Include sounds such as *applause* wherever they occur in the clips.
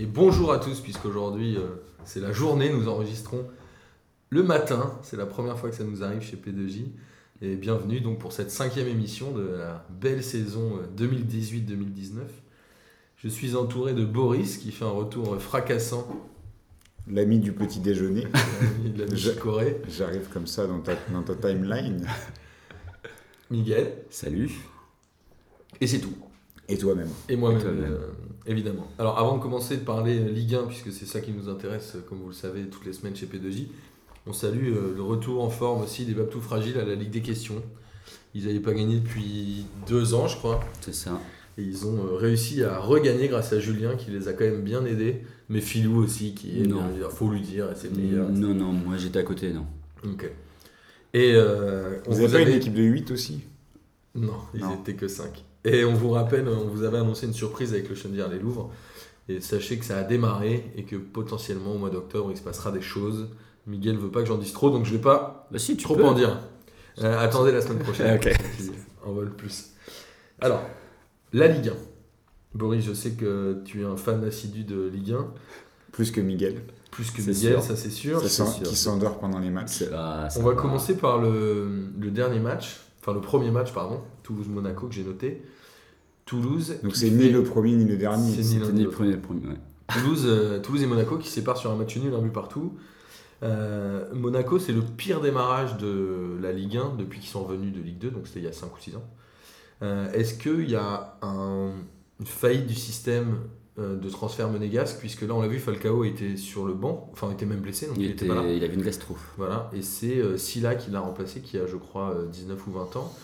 Et bonjour à tous, puisqu'aujourd'hui euh, c'est la journée, nous enregistrons le matin, c'est la première fois que ça nous arrive chez P2J. Et bienvenue donc pour cette cinquième émission de la belle saison euh, 2018-2019. Je suis entouré de Boris qui fait un retour euh, fracassant L'ami du petit déjeuner. *laughs* de la Corée. J'arrive comme ça dans ta, dans ta timeline. Miguel, Salut. et c'est tout. Et toi-même. Et moi-même, euh, évidemment. Alors, avant de commencer de parler euh, Ligue 1, puisque c'est ça qui nous intéresse, euh, comme vous le savez, toutes les semaines chez P2J, on salue euh, le retour en forme aussi des Babtou Fragiles à la Ligue des questions. Ils n'avaient pas gagné depuis deux ans, je crois. C'est ça. Et ils ont réussi à regagner grâce à Julien, qui les a quand même bien aidés. Mais Philou aussi, qui est, Non. bien, il faut lui dire, c'est le meilleur. Non, non, moi j'étais à côté, non. Ok. Et euh, on Vous vous avez pas avait- une équipe de 8 aussi? Non, ils Non. étaient que 5. Et on vous rappelle, on vous avait annoncé une surprise avec le Chenvière les Louvres. Et sachez que ça a démarré et que potentiellement au mois d'octobre il se passera des choses. Miguel veut pas que j'en dise trop, donc je vais pas Bah si, tu trop peux. en dire. Euh, attendez la semaine prochaine. *laughs* Ok. On vole plus. Alors, la Ligue 1. Boris, je sais que tu es un fan assidu de Ligue 1, Plus que Miguel, plus que Miguel, sûr. ça c'est sûr. qui c'est s'en- sûr. qui s'endort pendant les matchs. On va commencer par le, le dernier match, enfin le premier match, pardon, Toulouse-Monaco que j'ai noté. Toulouse. Donc c'est fait- ni le premier ni le dernier. C'est ni C'était l'un ni ni le l'autre. premier, le premier, ouais. Toulouse, euh, Toulouse et Monaco qui séparent sur un match nul, un but partout. Euh, Monaco, c'est le pire démarrage de la Ligue 1 depuis qu'ils sont revenus de Ligue 2, donc c'était il y a 5 ou 6 ans. Euh, Est-ce qu'il y a un- une faillite du système euh, de transfert monégasque Puisque là, on l'a vu, Falcao était sur le banc, enfin, il était même blessé, donc il, Il, était était, pas là. il avait une gastro. Voilà, et c'est euh, Silla qui l'a remplacé, qui a, je crois, euh, 19 ou 20 ans.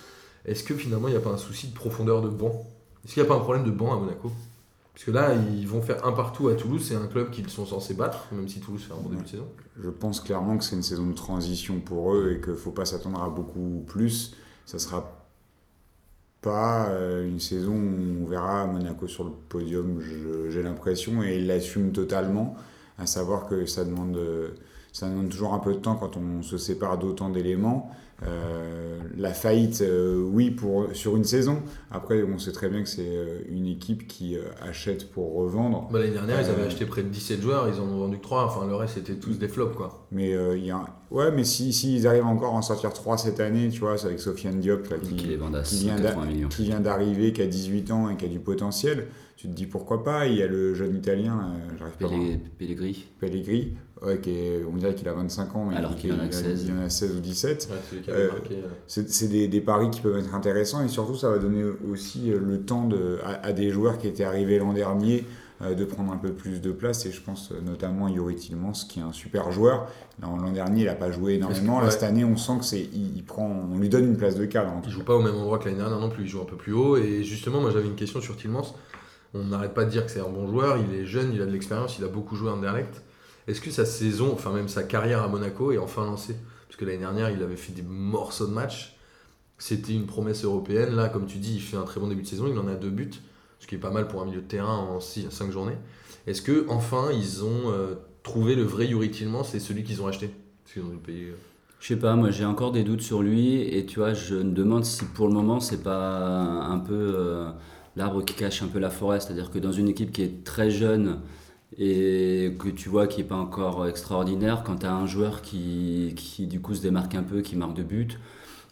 Est-ce que finalement, il n'y a pas un souci de profondeur de banc Est-ce qu'il n'y a pas un problème de banc à Monaco? Parce que là, ils vont faire un partout à Toulouse, c'est un club qu'ils sont censés battre, même si Toulouse fait un bon début de saison. Je pense clairement que c'est une saison de transition pour eux et qu'il ne faut pas s'attendre à beaucoup plus. Ça sera pas euh, une saison où on verra Monaco sur le podium, j'ai l'impression, et ils l'assument totalement, à savoir que ça demande, euh, ça demande toujours un peu de temps quand on se sépare d'autant d'éléments. Euh, la faillite, euh, oui, pour, sur une saison. Après, on sait très bien que c'est euh, une équipe qui achète pour revendre. Bah, L'année dernière, ils avaient acheté près de 17 joueurs, ils en ont vendu que 3, enfin le reste c'était tous des flops quoi. Mais euh, il y a... ouais, mais si, si ils arrivent encore à en sortir 3 cette année, tu vois, c'est avec Sofiane Diop là, Qui les qui, vendent à qui vient 180 millions. qui vient d'arriver, qui a 18 ans et qui a du potentiel. Tu te dis pourquoi pas. Il y a le jeune italien, j'arrive pas à voir, Pellegrini. Pellegrini. Pellegrini, ouais, qui est- on dirait qu'il a 25 ans, mais Alors il, qu'il en a il 16. il en a 16 ou 17. Ouais, Euh, euh, C'est des, des paris qui peuvent être intéressants et surtout ça va donner aussi euh, le temps de, à, à des joueurs qui étaient arrivés l'an dernier euh, de prendre un peu plus de place et je pense notamment à Yuri Tillmans qui est un super joueur. L'an dernier il n'a pas joué énormément, ouais. là cette année on sent que c'est il, il prend, on lui donne une place de cadre. en tout Il cas. joue pas au même endroit que l'année dernière non plus, il joue un peu plus haut. Et justement, moi j'avais une question sur Tillmans. On n'arrête pas de dire que c'est un bon joueur, il est jeune, il a de l'expérience, il a beaucoup joué en direct. Est-ce que sa saison, enfin même sa carrière à Monaco est enfin lancée? Parce que l'année dernière, il avait fait des morceaux de match. C'était une promesse européenne. Là, comme tu dis, il fait un très bon début de saison, il en a deux buts, ce qui est pas mal pour un milieu de terrain en 5 journées. Est-ce que enfin ils ont euh, trouvé le vrai Yuri Tillmans et celui qu'ils ont acheté? Qu'ils euh, Je sais pas, moi j'ai encore des doutes sur lui et tu vois, je me demande si pour le moment c'est pas un peu euh, l'arbre qui cache un peu la forêt, c'est-à-dire que dans une équipe qui est très jeune et que tu vois qui est pas encore extraordinaire, quand tu as un joueur qui, qui du coup se démarque un peu, qui marque de but,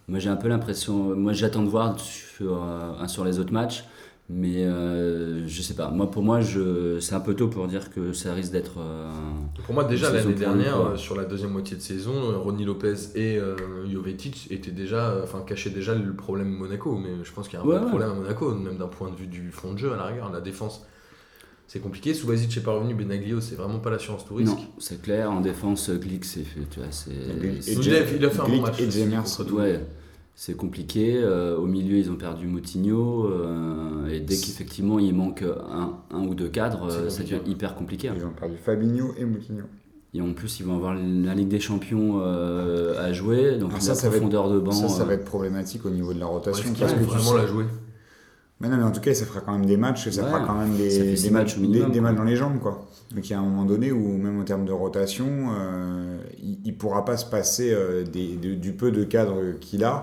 moi j'ai un peu l'impression, moi j'attends de voir sur, euh, sur les autres matchs, mais euh, je sais pas, moi pour moi je, c'est un peu tôt pour dire que ça risque d'être... euh, Pour moi, déjà l'année dernière, euh, sur la deuxième moitié de saison, euh, Ronny Lopez et euh, Jovetic étaient déjà, enfin, cachaient déjà le problème Monaco. Mais je pense qu'il y a un Ouais, problème à Monaco, même d'un point de vue du fond de jeu à la rigueur. La défense, c'est compliqué. Subasic n'est pas revenu, Benaglio, c'est vraiment pas l'assurance tout risque. Non, c'est clair, en défense, Glick, c'est fait, tu vois, c'est... Et il a- il a fait un bon Glick match et. Ouais, c'est compliqué. Euh, au milieu, ils ont perdu Moutinho. euh, et dès qu'effectivement il manque un, un ou deux cadres, euh, ça devient hyper compliqué. Ils ont perdu Fabinho et Moutinho. Et en plus, ils vont avoir la Ligue des Champions euh, à jouer. Donc Ah, la ça, va être- profondeur de banc. Ça, ça euh, va être problématique au niveau de la Ouais, rotation. Qu'ils parce vont que tu vraiment sais- la jouer? Mais non, mais en tout cas, ça fera quand même des matchs et ça Ouais, fera quand même des, matchs, minimum, des, matchs dans les jambes, quoi. Donc il y a un moment donné où, même en termes de rotation, euh, il, il pourra pas se passer euh, des, de- du peu de cadre qu'il a.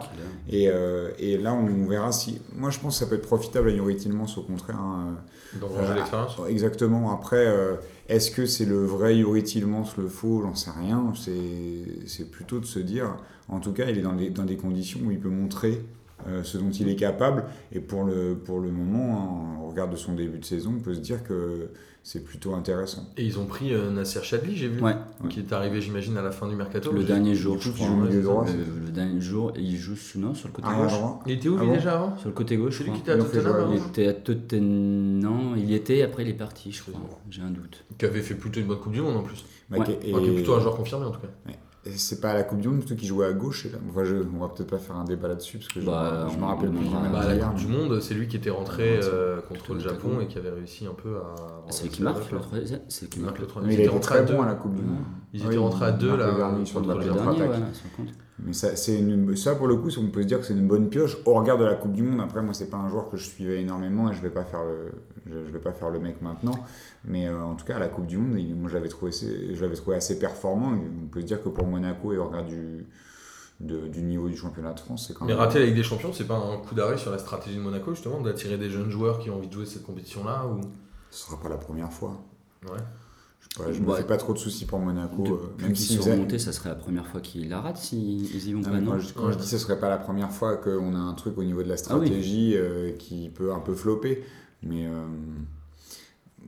Et, euh, et là, on verra si. Moi, je pense que ça peut être profitable à Yuri Tillmans, au contraire. hein. Euh, l'expérience. Exactement. Après, euh, est-ce que c'est le vrai Yuri Tillmans, le faux? J'en sais rien. C'est c'est plutôt de se dire, en tout cas, il est dans des, dans des conditions où il peut montrer euh, ce dont il est capable. Et pour le, pour le moment, hein, au regard de son début de saison, on peut se dire que c'est plutôt intéressant. Et ils ont pris euh, Nasser Chadli, j'ai vu, Ouais, qui est arrivé, j'imagine, à la fin du mercato. le dernier jour, je crois. ça. droit, Le, le dernier jour, il joue non, sur le côté Arrière gauche. droit. Il était où Ah lui bon déjà avant Sur le côté gauche, C'est lui qui était à Tottenham Il était à Tottenham, il y était, après il est parti, je crois. J'ai un doute. Qui avait fait plutôt une bonne Coupe du Monde en plus. Bah, Ouais. qui- Enfin, qui est et- plutôt un joueur confirmé en tout cas. Et c'est pas à la Coupe du Monde plutôt qu'il jouait à gauche. Et là, enfin, je, on va peut-être pas faire un débat là-dessus parce que je, Bah, je me rappelle plus. Bah, à la d'hier, Coupe du Monde, c'est lui qui était rentré euh, contre le Japon et qui avait réussi un peu à. C'est lui qui marque le troisième C'est lui qui Il marque le troisième. il rentrés à très deux. bon à la Coupe du Monde. Ils étaient rentrés à deux là. contre le de Japon. Mais ça, c'est une, ça, pour le coup, on peut se dire que c'est une bonne pioche au regard de la Coupe du Monde. Après, moi, c'est pas un joueur que je suivais énormément et je vais pas faire le, je, je vais pas faire le mec maintenant. Mais euh, en tout cas, à la Coupe du Monde, il- moi, je l'avais trouvé, trouvé assez performant. Et on peut se dire que pour Monaco et au regard du, de- du niveau du championnat de France, c'est quand Mais même. rater la Ligue des Champions, c'est pas un coup d'arrêt sur la stratégie de Monaco justement d'attirer des jeunes joueurs qui ont envie de jouer cette compétition-là ou Ce sera pas la première fois. ouais. Je, pas, je me Ouais. fais pas trop de soucis pour Monaco. euh, Depuis même s'ils sont remontés, ça serait la première fois qu'ils la ratent s'ils y vont Non, pas, mais non quand je, quand Ouais. je dis ce serait pas la première fois qu'on a un truc au niveau de la Ah oui. stratégie euh, qui peut un peu flopper. Mais euh,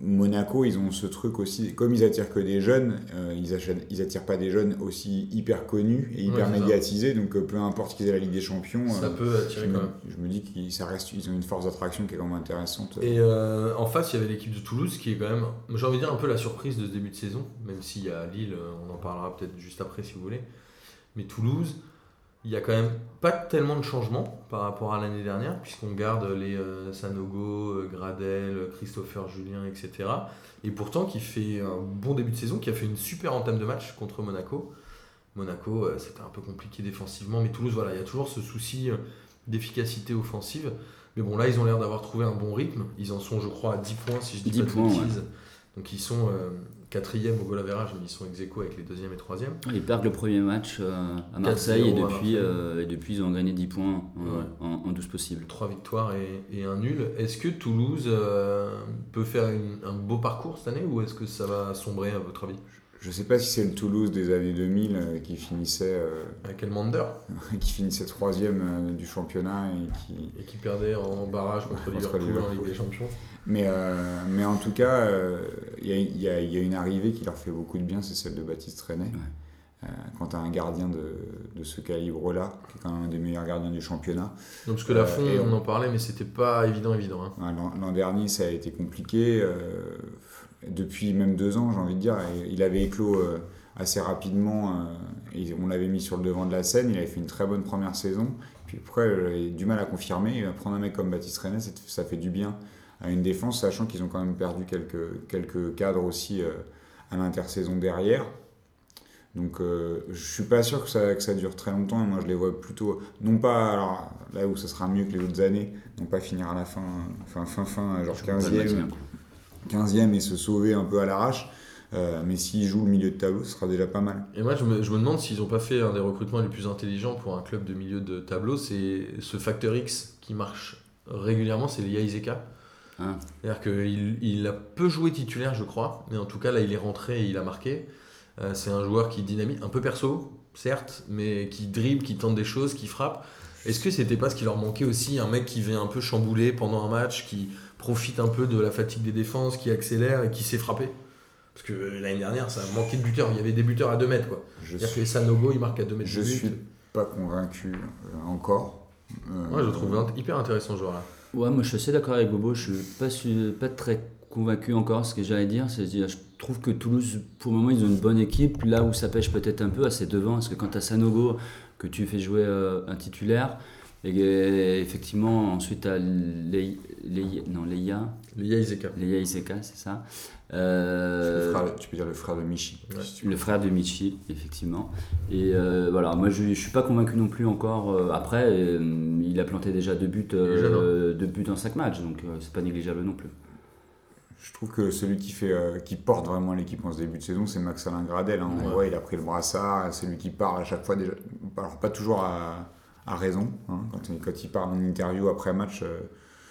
Monaco, ils ont ce truc aussi, comme ils attirent que des jeunes, euh, ils, achètent, ils attirent pas des jeunes aussi hyper connus et hyper Ouais, médiatisés. Donc euh, peu importe qu'ils aient la Ligue des Champions, Ça euh, peut je, attirer me, quand même. je me dis qu'ils reste, ils ont une force d'attraction qui est quand même intéressante. Et en face, il y avait l'équipe de Toulouse qui est quand même, j'ai envie de dire, un peu la surprise de ce début de saison, même s'il y a Lille, on en parlera peut-être juste après si vous voulez. Mais Toulouse, il y a quand même pas tellement de changements par rapport à l'année dernière, puisqu'on garde les euh, Sanogo, euh, Gradel, Christopher Julien, etc. Et pourtant, qui fait un bon début de saison, qui a fait une super entame de match contre Monaco. Monaco, euh, c'était un peu compliqué défensivement, mais Toulouse, voilà, il y a toujours ce souci d'efficacité offensive. Mais bon, là, ils ont l'air d'avoir trouvé un bon rythme. Ils en sont, je crois, à 10 points, si je dis 10 pas de points, bêtises. Donc, ils sont euh, quatrième au goal average, mais ils sont ex avec les deuxième et troisième. Ils perdent le premier match euh, à Marseille et 4-0 à depuis, euh, et depuis ils ont gagné 10 points en, Ouais. en, en 12 possibles. Trois victoires et, et un nul. Est-ce que Toulouse euh, peut faire une- un beau parcours cette année ou est-ce que ça va sombrer, à votre avis? Je sais pas si c'est le Toulouse des années 2000 euh, qui finissait, euh, Avec Elmander *laughs* qui finissait troisième euh, du championnat et qui, et qui perdait en barrage contre, Contre Liverpool, en. Ligue des Champions. Mais, euh, mais en tout cas, euh, il y, a, il y a- il y a une arrivée qui leur fait beaucoup de bien, c'est celle de Baptiste René. Ouais. Quand tu as un gardien de, de ce calibre-là, qui est quand même un des meilleurs gardiens du championnat. Donc, parce que la fond, on en parlait, mais c'était pas évident, évident. hein. Ouais, L'an l'an dernier, ça a été compliqué. Depuis même deux ans, j'ai envie de dire. Et il avait éclos euh, assez rapidement. euh, et on l'avait mis sur le devant de la scène. Il avait fait une très bonne première saison. Puis après, euh, il a du mal à confirmer. Et prendre un mec comme Baptiste René, ça, fait du bien à une défense, sachant qu'ils ont quand même perdu quelques, quelques cadres aussi à l'intersaison derrière. Donc euh, je suis pas sûr que ça, que ça dure très longtemps. Moi je les vois plutôt, non pas alors, là où ça sera mieux que les autres années, non pas finir à la fin, fin, fin, fin genre Pas le 15e, maintien, quoi. 15e et se sauver un peu à l'arrache. Euh, mais s'ils jouent le milieu de tableau, ce sera déjà pas mal. Et moi, je me, je me demande s'ils n'ont pas fait un des recrutements les plus intelligents pour un club de milieu de tableau. C'est ce facteur X qui marche régulièrement, c'est Lia Izeka. Ah. C'est-à-dire qu'il il a peu joué titulaire, je crois, mais en tout cas, là, il est rentré et il a marqué. Euh, c'est un joueur qui dynamite, un peu perso, certes, mais qui dribble, qui tente des choses, qui frappe. Est-ce que c'était pas ce qui leur manquait aussi, un mec qui vient un peu chambouler pendant un match, qui profite un peu de la fatigue des défenses, qui accélère et qui sait frapper Parce que euh, l'année dernière, ça manquait de buteurs. Il y avait des buteurs à 2 mètres, C'est-à-dire suis, que Sanogo, il marque à 2 mètres. je de but. suis pas convaincu euh, encore. Euh, Ouais, je le trouve hyper intéressant, ce joueur-là. Ouais, moi je suis assez d'accord avec Bobo, je suis pas, su- pas très convaincu encore. Ce que j'allais dire, c'est que je trouve que Toulouse, pour le moment, ils ont une bonne équipe. Là où ça pêche peut-être un peu, c'est devant. Parce que quand tu as Sanogo, que tu fais jouer euh, un titulaire, Et, effectivement, ensuite, à les, non, Leia. Leia Iseka. Leia Iseka, c'est ça. Euh, tu peux dire le frère de Michi. le frère de Michi, effectivement. Et euh, voilà, moi je ne suis pas convaincu non plus encore. Euh, après, il a planté déjà deux buts, deux buts en cinq matchs, donc c'est pas négligeable non plus. Je trouve que celui qui, fait, qui porte vraiment l'équipe en ce début de saison, c'est Max Alain Gradel. Hein. Ouais. il a pris le brassard, c'est lui qui part à chaque fois. Déjà, alors pas toujours à, à raison. Hein. Quand, quand, il parle en interview après match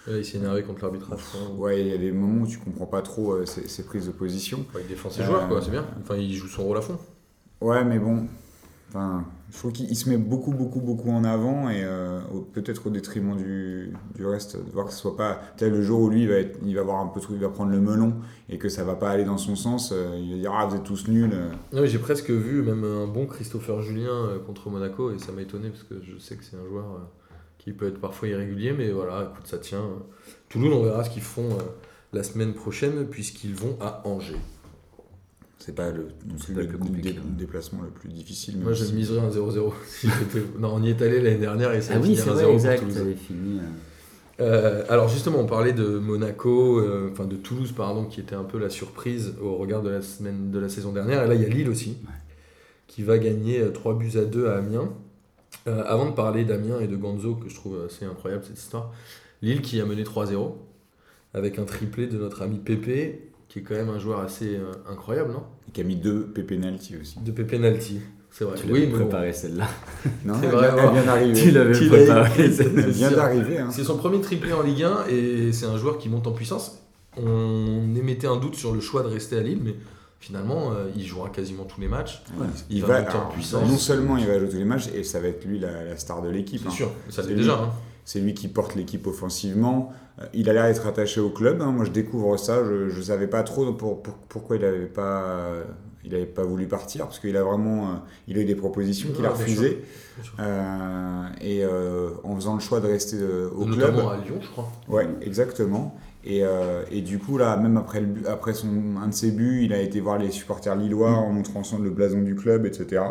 il s'est énervé contre l'arbitrage. Ouais, il y a des moments où tu comprends pas trop euh, ses, prises de position. il défend ses joueurs, quoi, c'est bien. Enfin, il joue son rôle à fond. Ouais, mais bon, enfin, je trouve qu'il se met beaucoup, beaucoup, beaucoup en avant et euh, peut-être au détriment du, reste. De voir que ce soit pas. Tel le jour où lui, il va, être, il va avoir un peu trop, il va prendre le melon et que ça va pas aller dans son sens, euh, il va dire Ah, vous êtes tous nuls. Non, j'ai presque vu même un bon Christopher Julien contre Monaco et ça m'a étonné parce que je sais que c'est un joueur qui peut être parfois irrégulier, mais voilà, écoute, ça tient. Toulouse, on verra ce qu'ils font euh, la semaine prochaine, puisqu'ils vont à Angers. C'est pas le, le, déplacement le plus difficile. Moi, je miserais un 0-0. *laughs* non, on y est allé l'année dernière et ça ah oui, c'est vrai, exact, fini. Euh. Euh, alors justement, on parlait de Monaco, enfin de Toulouse pardon, qui était un peu la surprise au regard de la semaine de la saison dernière. Et là, il y a Lille aussi, qui va gagner 3 buts à 2 à Amiens. Euh, avant de parler d'Amiens et de Gonzo, que je trouve assez incroyable cette histoire, Lille qui a mené 3-0 avec un triplé de notre ami Pépé, qui est quand même un joueur assez euh, incroyable, non? Et qui a mis deux Pépé Nalty aussi. Deux Pépé Nalty, c'est vrai. Tu oui, préparé celle-là. *laughs* Non, c'est vrai, elle vient d'arriver. Tu l'avais préparé. Elle vient d'arriver. Hein. C'est son premier triplé en Ligue 1 et c'est un joueur qui monte en puissance. On émettait un doute sur le choix de rester à Lille, mais finalement, euh, il jouera quasiment tous les matchs. Il, va, en puissance. Non seulement il va jouer tous les matchs, et ça va être lui la, star de l'équipe. C'est hein. sûr, ça c'est déjà. Hein. C'est lui qui porte l'équipe offensivement. Euh, il a l'air d'être attaché au club. Hein. Moi, je découvre ça. Je ne savais pas trop pour, pourquoi il n'avait pas, il avait pas voulu partir, parce qu'il a vraiment euh, il a eu des propositions qu'il a refusées. et en faisant le choix de rester au club. Notamment à Lyon, je crois. Ouais, exactement. Et, euh, et, du coup, là, même après, le, après son, un de ses buts, il a été voir les supporters lillois en montrant le blason du club, etc.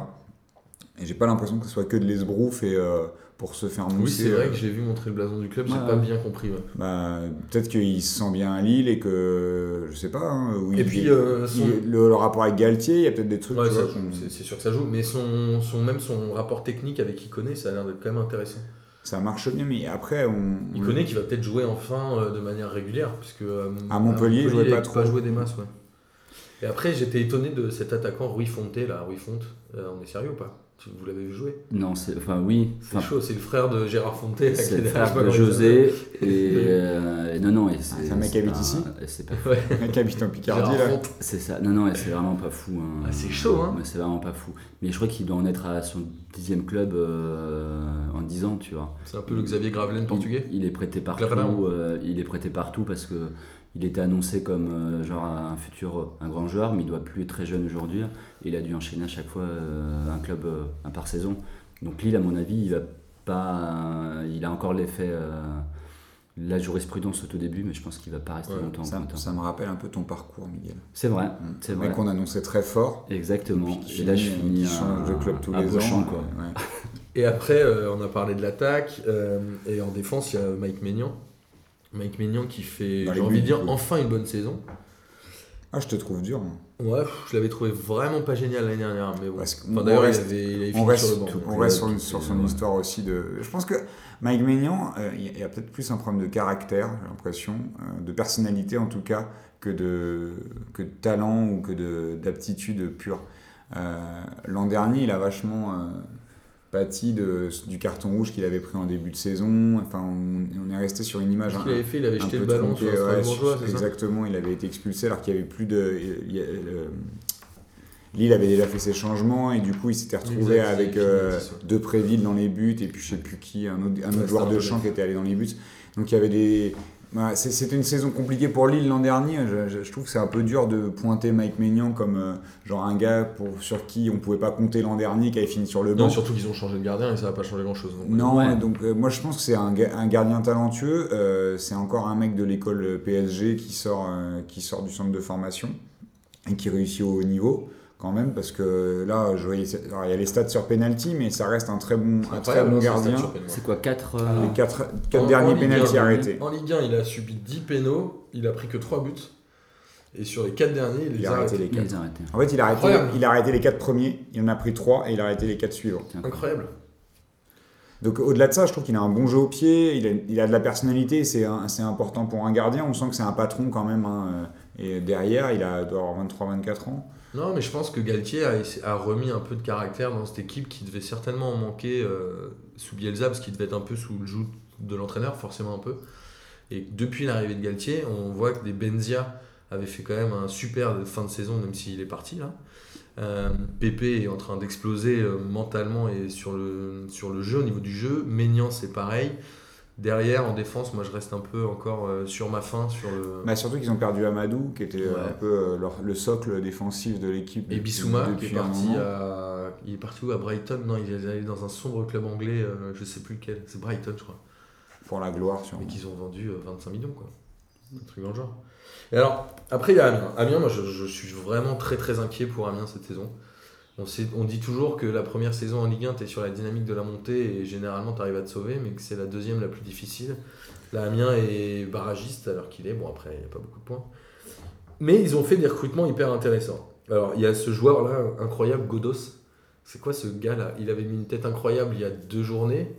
Et j'ai pas l'impression que ce soit que de l'esbrouf et euh, pour se faire mousser. Oui, c'est vrai euh, que j'ai vu montrer le blason du club, j'ai pas bien compris. Bah, Peut-être qu'il se sent bien à Lille et que je sais pas. Hein, et puis, le, rapport avec Galtier, il y a peut-être des trucs. c'est sûr que ça joue, mais son, son, même son rapport technique avec connaît ça a l'air d'être quand même intéressant ça marche bien, mais après on. Il connaît qu'il va peut-être jouer enfin euh, de manière régulière, puisque euh, à Montpellier, il jouait pas trop. Pas joué des masses, ouais. Et après, j'étais étonné de cet attaquant Rui Fonte là, Rui Fonte. Euh, on est sérieux ou pas? Vous l'avez vu jouer Non, c'est enfin oui. C'est chaud, c'est le frère de Gérard Fonte. C'est le frère de José. Et, non, non, c'est un mec qui habite ici. C'est pas fou. un mec qui habite en Picardie là. C'est ça. Non, non, c'est vraiment pas fou. Hein. Ah, c'est chaud, hein. C'est vraiment pas fou. Mais je crois qu'il doit en être à son dixième club en dix ans, tu vois. C'est un peu le Xavier Gravelaine portugais. Il, est prêté partout. Euh, il est prêté partout parce que il était annoncé comme euh, genre un futur un grand joueur, mais il doit plus être très jeune aujourd'hui. Il a dû enchaîner à chaque fois euh, un club euh, un par saison. Donc Lille, à mon avis, il va pas, il a encore l'effet la jurisprudence au tout début, mais je pense qu'il va pas rester longtemps. Ça, ça, me rappelle un peu ton parcours, Miguel. C'est vrai, mm. c'est vrai. qu'on annonçait très fort. Exactement. Et, là, je finis de club tous les ans. Quoi. Et après, on a parlé de l'attaque, et en défense, il y a Mike Maignan Mike Maignan qui fait, j'ai envie de dire, enfin une bonne saison. Ah, je te trouve dur. Ouais, je l'avais trouvé vraiment pas génial l'année dernière. Mais bon. d'ailleurs, il avait, reste, sur le banc. On reste sur, son histoire aussi de. Je pense que Mike Maignan, euh, il y a peut-être plus un problème de caractère, j'ai l'impression, euh, de personnalité en tout cas, que de, que de talent ou que d'aptitude pure. Euh, l'an dernier, il a vachement pâti de, du carton rouge qu'il avait pris en début de saison. Enfin, on, est resté sur une image. qu'il avait fait, il avait jeté le ballon sur ouais, Exactement, il avait été expulsé alors qu'il n'y avait plus de. Lille avait déjà fait ses changements et du coup il s'était retrouvé avec euh, deux Préville dans les buts et puis je sais plus qui, un autre, un autre joueur de champ qui était allé dans les buts. Donc il y avait des, c'était une saison compliquée pour Lille l'an dernier. Je, trouve que c'est un peu dur de pointer Mike Maignan comme euh, genre un gars pour, sur qui on pouvait pas compter l'an dernier, qui avait fini sur le banc. Non, surtout qu'ils ont changé de gardien et ça va pas changer grand chose. non, donc euh, moi je pense que c'est un, un, gardien talentueux. Euh, c'est encore un mec de l'école PSG qui sort, qui sort du centre de formation et qui réussit au haut niveau quand même, parce que là, je voyais, alors, il y a les stats sur penalty, mais ça reste un très bon, un très bon gardien. C'est quoi 4 Alors, Les quatre, En- quatre en derniers 1, arrêtés. En Ligue 1, il a subi 10 pénaux, il a pris que 3 buts. Et sur les 4 derniers, il les Il a a arrêté arrêtés. les Il quatre. les a arrêtés. En fait, il a, arrêté, il a arrêté les quatre premiers, il en a pris trois et il a arrêté les quatre suivants. Tiens. Incroyable. Donc au-delà de ça, je trouve qu'il a un bon jeu au pied, il a, il a de la personnalité, c'est important pour un gardien. On sent que c'est un patron quand même. hein, euh, Et derrière, il a, doit avoir 23-24 ans. Non, mais je pense que Galtier a, remis un peu de caractère dans cette équipe qui devait certainement en manquer euh, sous Bielsa, parce qu'il devait être un peu sous le joug de l'entraîneur, forcément un peu. Et depuis l'arrivée de Galtier, on voit que des Benzia avaient fait quand même un super fin de saison, même s'il est parti là. Euh, Pépé est en train d'exploser euh, mentalement et sur le, sur le jeu, au niveau du jeu. Maignan, c'est pareil. Derrière, en défense, moi je reste un peu encore euh, sur ma fin, sur le. Bah, surtout qu'ils ont perdu Amadou, qui était euh, Ouais. un peu euh, leur- le socle défensif de l'équipe. Et Bissouma qui est parti à. Il est parti où À Brighton? Non, il est allé dans un sombre club anglais, euh, je sais plus lequel. C'est Brighton, je crois. Pour la gloire, sûrement. Mais qu'ils ont vendu euh, 25 millions, quoi. Un truc dans le genre. Et alors, après, il y a Amiens. Amiens, moi, je, je suis vraiment très très inquiet pour Amiens cette saison. On, dit toujours que la première saison en Ligue 1, tu es sur la dynamique de la montée et généralement tu arrives à te sauver, mais que c'est la deuxième la plus difficile. Là, Amiens est barragiste alors qu'il est. Bon, après, il n'y a pas beaucoup de points. Mais ils ont fait des recrutements hyper intéressants. Alors, il y a ce joueur-là, incroyable, Godos. C'est quoi ce gars-là? Il avait mis une tête incroyable il y a deux journées.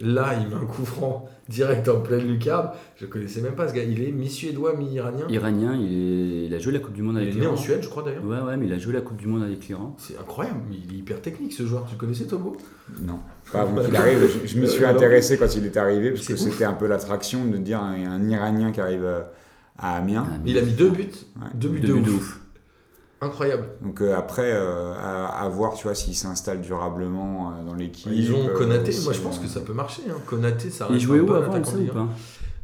Là, il met un coup franc direct en pleine lucarne. Je connaissais même pas ce gars. Il est mi-suédois, mi-iranien. Iranien, il, est- il a joué la Coupe du Monde Il avec est né en l'Iran. Suède, je crois d'ailleurs. Ouais, ouais, mais il a joué la Coupe du Monde avec l'Iran. C'est incroyable. mais Il est hyper technique ce joueur. Tu connaissais, Tobo Non. Pas avant qu'il arrive. Je, je me suis Euh, intéressé quand il est arrivé, parce que c'était un peu l'attraction de dire un, un Iranien qui arrive euh, à Amiens. Ah, Il a mis deux buts. Ouais. Deux buts Deux de buts de ouf. ouf. Incroyable. Donc euh, après, euh, à, à voir, tu vois, s'il s'installe durablement euh, dans l'équipe. Ils ont Konaté. Moi, je pense que ça peut marcher. Hein. Konaté, ça Il jouait où avant, de ou Ligue 1. pas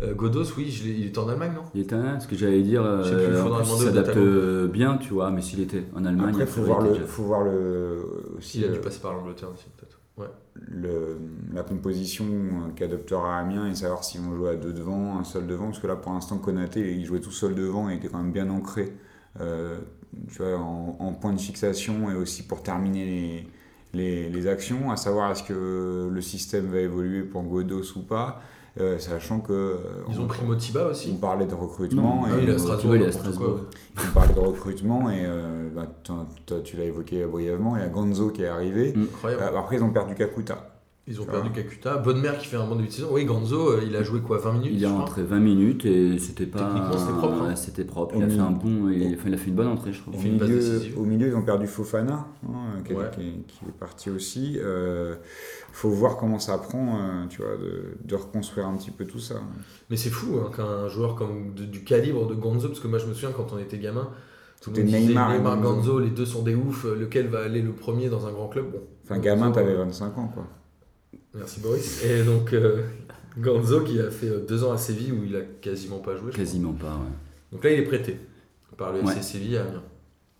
Euh, Godos, oui, je il était en Allemagne, non? Il était un, ce que j'allais dire, euh, plus, il en s'adapte bien, tu vois, mais s'il était en Allemagne, Après, il faut voir le, déjà- faut voir le aussi Il a dû passer par l'Angleterre aussi, peut-être. Ouais. le- la composition qu'adoptera Amiens et savoir si on joue à deux devant, un seul devant, parce que là pour l'instant Konaté il jouait tout seul devant et était quand même bien ancré, euh, tu vois, en, en point de fixation et aussi pour terminer les, les, les actions, à savoir est-ce que le système va évoluer pour Godos ou pas, euh, sachant que euh, Ils on, ont pris Motiba on aussi. parlait de recrutement Non, et il est à Strasbourg. il n'importe Strasbourg. on parlait de recrutement et euh, bah, tu l'as évoqué brièvement, il y a Gonzo qui est arrivé. Incroyable. Euh, après ils ont perdu Kakuta. Ils ont perdu. Kakuta. Bonne mère qui fait un bon début de saison. Oui, Ganzo, euh, il a joué quoi 20 minutes Il est rentré 20 minutes et c'était pas. Techniquement, c'était propre, hein. Ouais, C'était propre. Il a fait un bon. Il, enfin, il a fait une bonne entrée, je trouve. Au milieu, décisive. au milieu, ils ont perdu Fofana, hein, qui, est- Ouais. qui est, qui est parti aussi. Il faut voir comment ça prend, euh, tu vois, de, de reconstruire un petit peu tout ça. Mais c'est fou hein, qu'un joueur comme de- du calibre de Gonzo, parce que moi je me souviens quand on était gamin, tout le C'était monde disait Neymar et Neymar, Gonzo. Gonzo, les deux sont des oufs, lequel va aller le premier dans un grand club? Bon, Enfin, gamin, t'avais euh, 25 ans, quoi. Merci Boris. Et donc euh, Gonzo qui a fait euh, deux ans à Séville où il a quasiment pas joué. Quasiment pas, ouais. Donc là il est prêté par le FC Ouais. Séville à Amiens.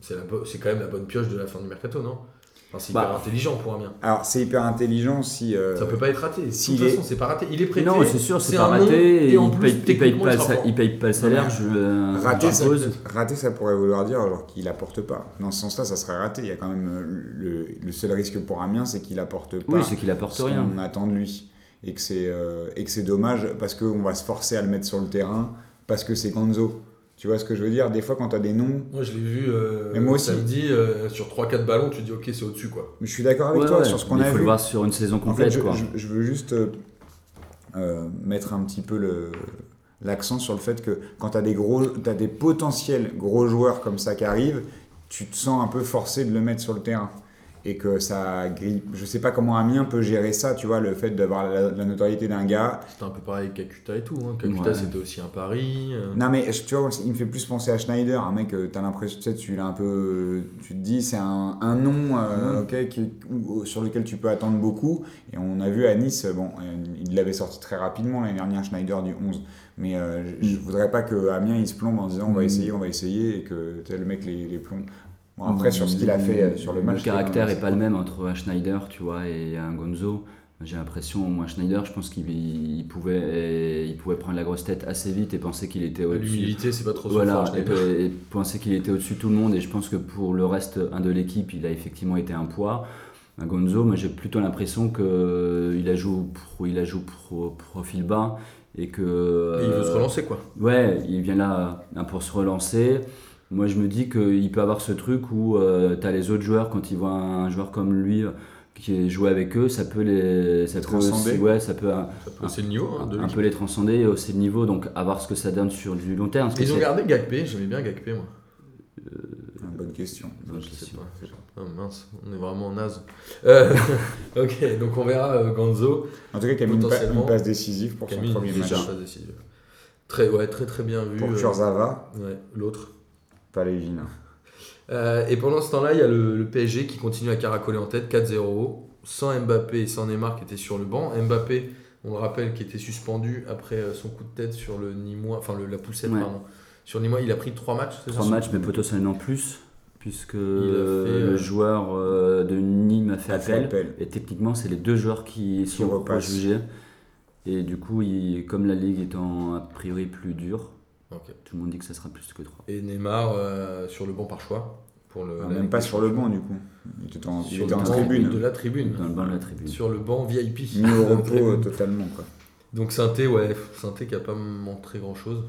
C'est la bo- c'est quand même la bonne pioche de la fin du mercato, non? Enfin, C'est Bah. hyper intelligent pour Amiens. Alors, c'est hyper intelligent si. euh, Ça peut pas être raté. De toute façon, est- c'est pas raté. Il est prêté. Non, c'est sûr, c'est pas raté. et en il, plus, paye, il, paye pas il paye pas le salaire. Je, euh, Raté ça, raté, ça pourrait vouloir dire alors qu'il apporte pas. Dans ce sens-là, ça serait raté. Il y a quand même euh, le, le seul risque pour Amiens, c'est qu'il apporte pas Oui, c'est qu'il apporte ce rien. qu'on attend de lui. Et que c'est euh, et que c'est dommage parce qu'on va se forcer à le mettre sur le terrain parce que c'est Gonzo. Tu vois ce que je veux dire? Des fois, quand tu as des noms, Moi je l'ai vu euh, Mais moi aussi. samedi euh, sur 3-4 ballons, tu dis ok, c'est au-dessus quoi. je suis d'accord avec Ouais, toi ouais, sur ce qu'on a Il faut vu. le voir sur une saison En fait, complète, je, quoi. je- je veux juste euh, euh, mettre un petit peu le- l'accent sur le fait que quand tu as des gros, as des potentiels gros joueurs comme ça qui arrivent, tu te sens un peu forcé de le mettre sur le terrain. Et que ça grille. Je sais pas comment Amiens peut gérer ça, tu vois, le fait d'avoir la, la notoriété d'un gars. C'était un peu pareil avec Kakuta et tout. Hein. Kakuta Ouais. c'était aussi un pari. euh. Non, mais tu vois, il me fait plus penser à Schneider, un mec, euh, t'as l'impression, tu sais, tu l'as un peu. Tu te dis, c'est un, un nom euh, ok, qui- ou- sur lequel tu peux attendre beaucoup. Et on a vu à Nice, bon, euh, il l'avait sorti très rapidement l'année dernière, Schneider du 11. Mais euh, je, je voudrais pas que Amiens il se plombe en disant on va Mm. essayer, on va essayer, et que le mec les, les plombe. Bon, après, sur ce qu'il a fait euh, sur le match. Le caractère c'était- est pas le même entre un Schneider, tu vois, et un Gonzo. J'ai l'impression, moi Schneider, je pense qu'il il pouvait, il pouvait prendre la grosse tête assez vite et penser qu'il était au-dessus. L'humilité, c'est pas trop son Voilà, fort, et, Schneider. et penser qu'il était au-dessus de tout le monde. Et je pense que pour le reste un de l'équipe, il a effectivement été un poids. Un Gonzo, moi j'ai plutôt l'impression qu'il a joué, pro, il a joué pro- profil bas et que. Et il veut se euh, relancer, quoi. Ouais, il vient là pour se relancer. Moi, je me dis qu'il peut avoir ce truc où tu as les autres joueurs, quand ils voient un joueur comme lui euh, qui est joué avec eux, ça peut les ça peut Transcender. aussi- ouais, ça peut un, Ça peut- C'est le niveau hein, de un peu les transcender et hausser le niveau. Donc, à voir ce que ça donne sur du long terme. Ils ont gardé Gakpé, j'aimais bien Gakpé, moi. Ah, Bonne question. Bonne Je sais question. pas. Ah, mince, on est vraiment naze. Euh, *laughs* ok, donc on verra euh, Gonzo. En tout cas, qui a mis une, pa- Potentiellement. une passe décisive pour son Camille, premier match. déjà. Très, ouais, très très bien vu. Pour euh, Kurzawa, ouais, l'autre. Pas Lévin. Euh, et pendant ce temps-là, il y a le, le PSG qui continue à caracoler en tête, 4-0, sans Mbappé et sans Neymar qui étaient sur le banc. Mbappé, on le rappelle, qui était suspendu après euh, son coup de tête sur le Nîmois, enfin le- la poussette, Ouais. pardon. Sur Nîmois, il a pris 3 matchs, c'est ça Trois matchs, mais potentiellement plus, puisque fait, euh, le joueur euh, de Nîmes a fait A fait appel. appel. Et techniquement, c'est les deux joueurs qui sont repassent. jugés. Et du coup, il- comme la ligue étant a priori plus dure, Ok. tout le monde dit que ça sera plus que 3. Et Neymar euh, sur le banc par choix. Pour le, Ah, même pas sur le banc du coup. Il était en, il Sur était le en banc tribune. De la tribune. Dans le banc de la tribune. Sur le banc VIP. Mis au repos tribune. totalement. Quoi. Donc Sainté, ouais, Sainté qui a pas montré grand chose.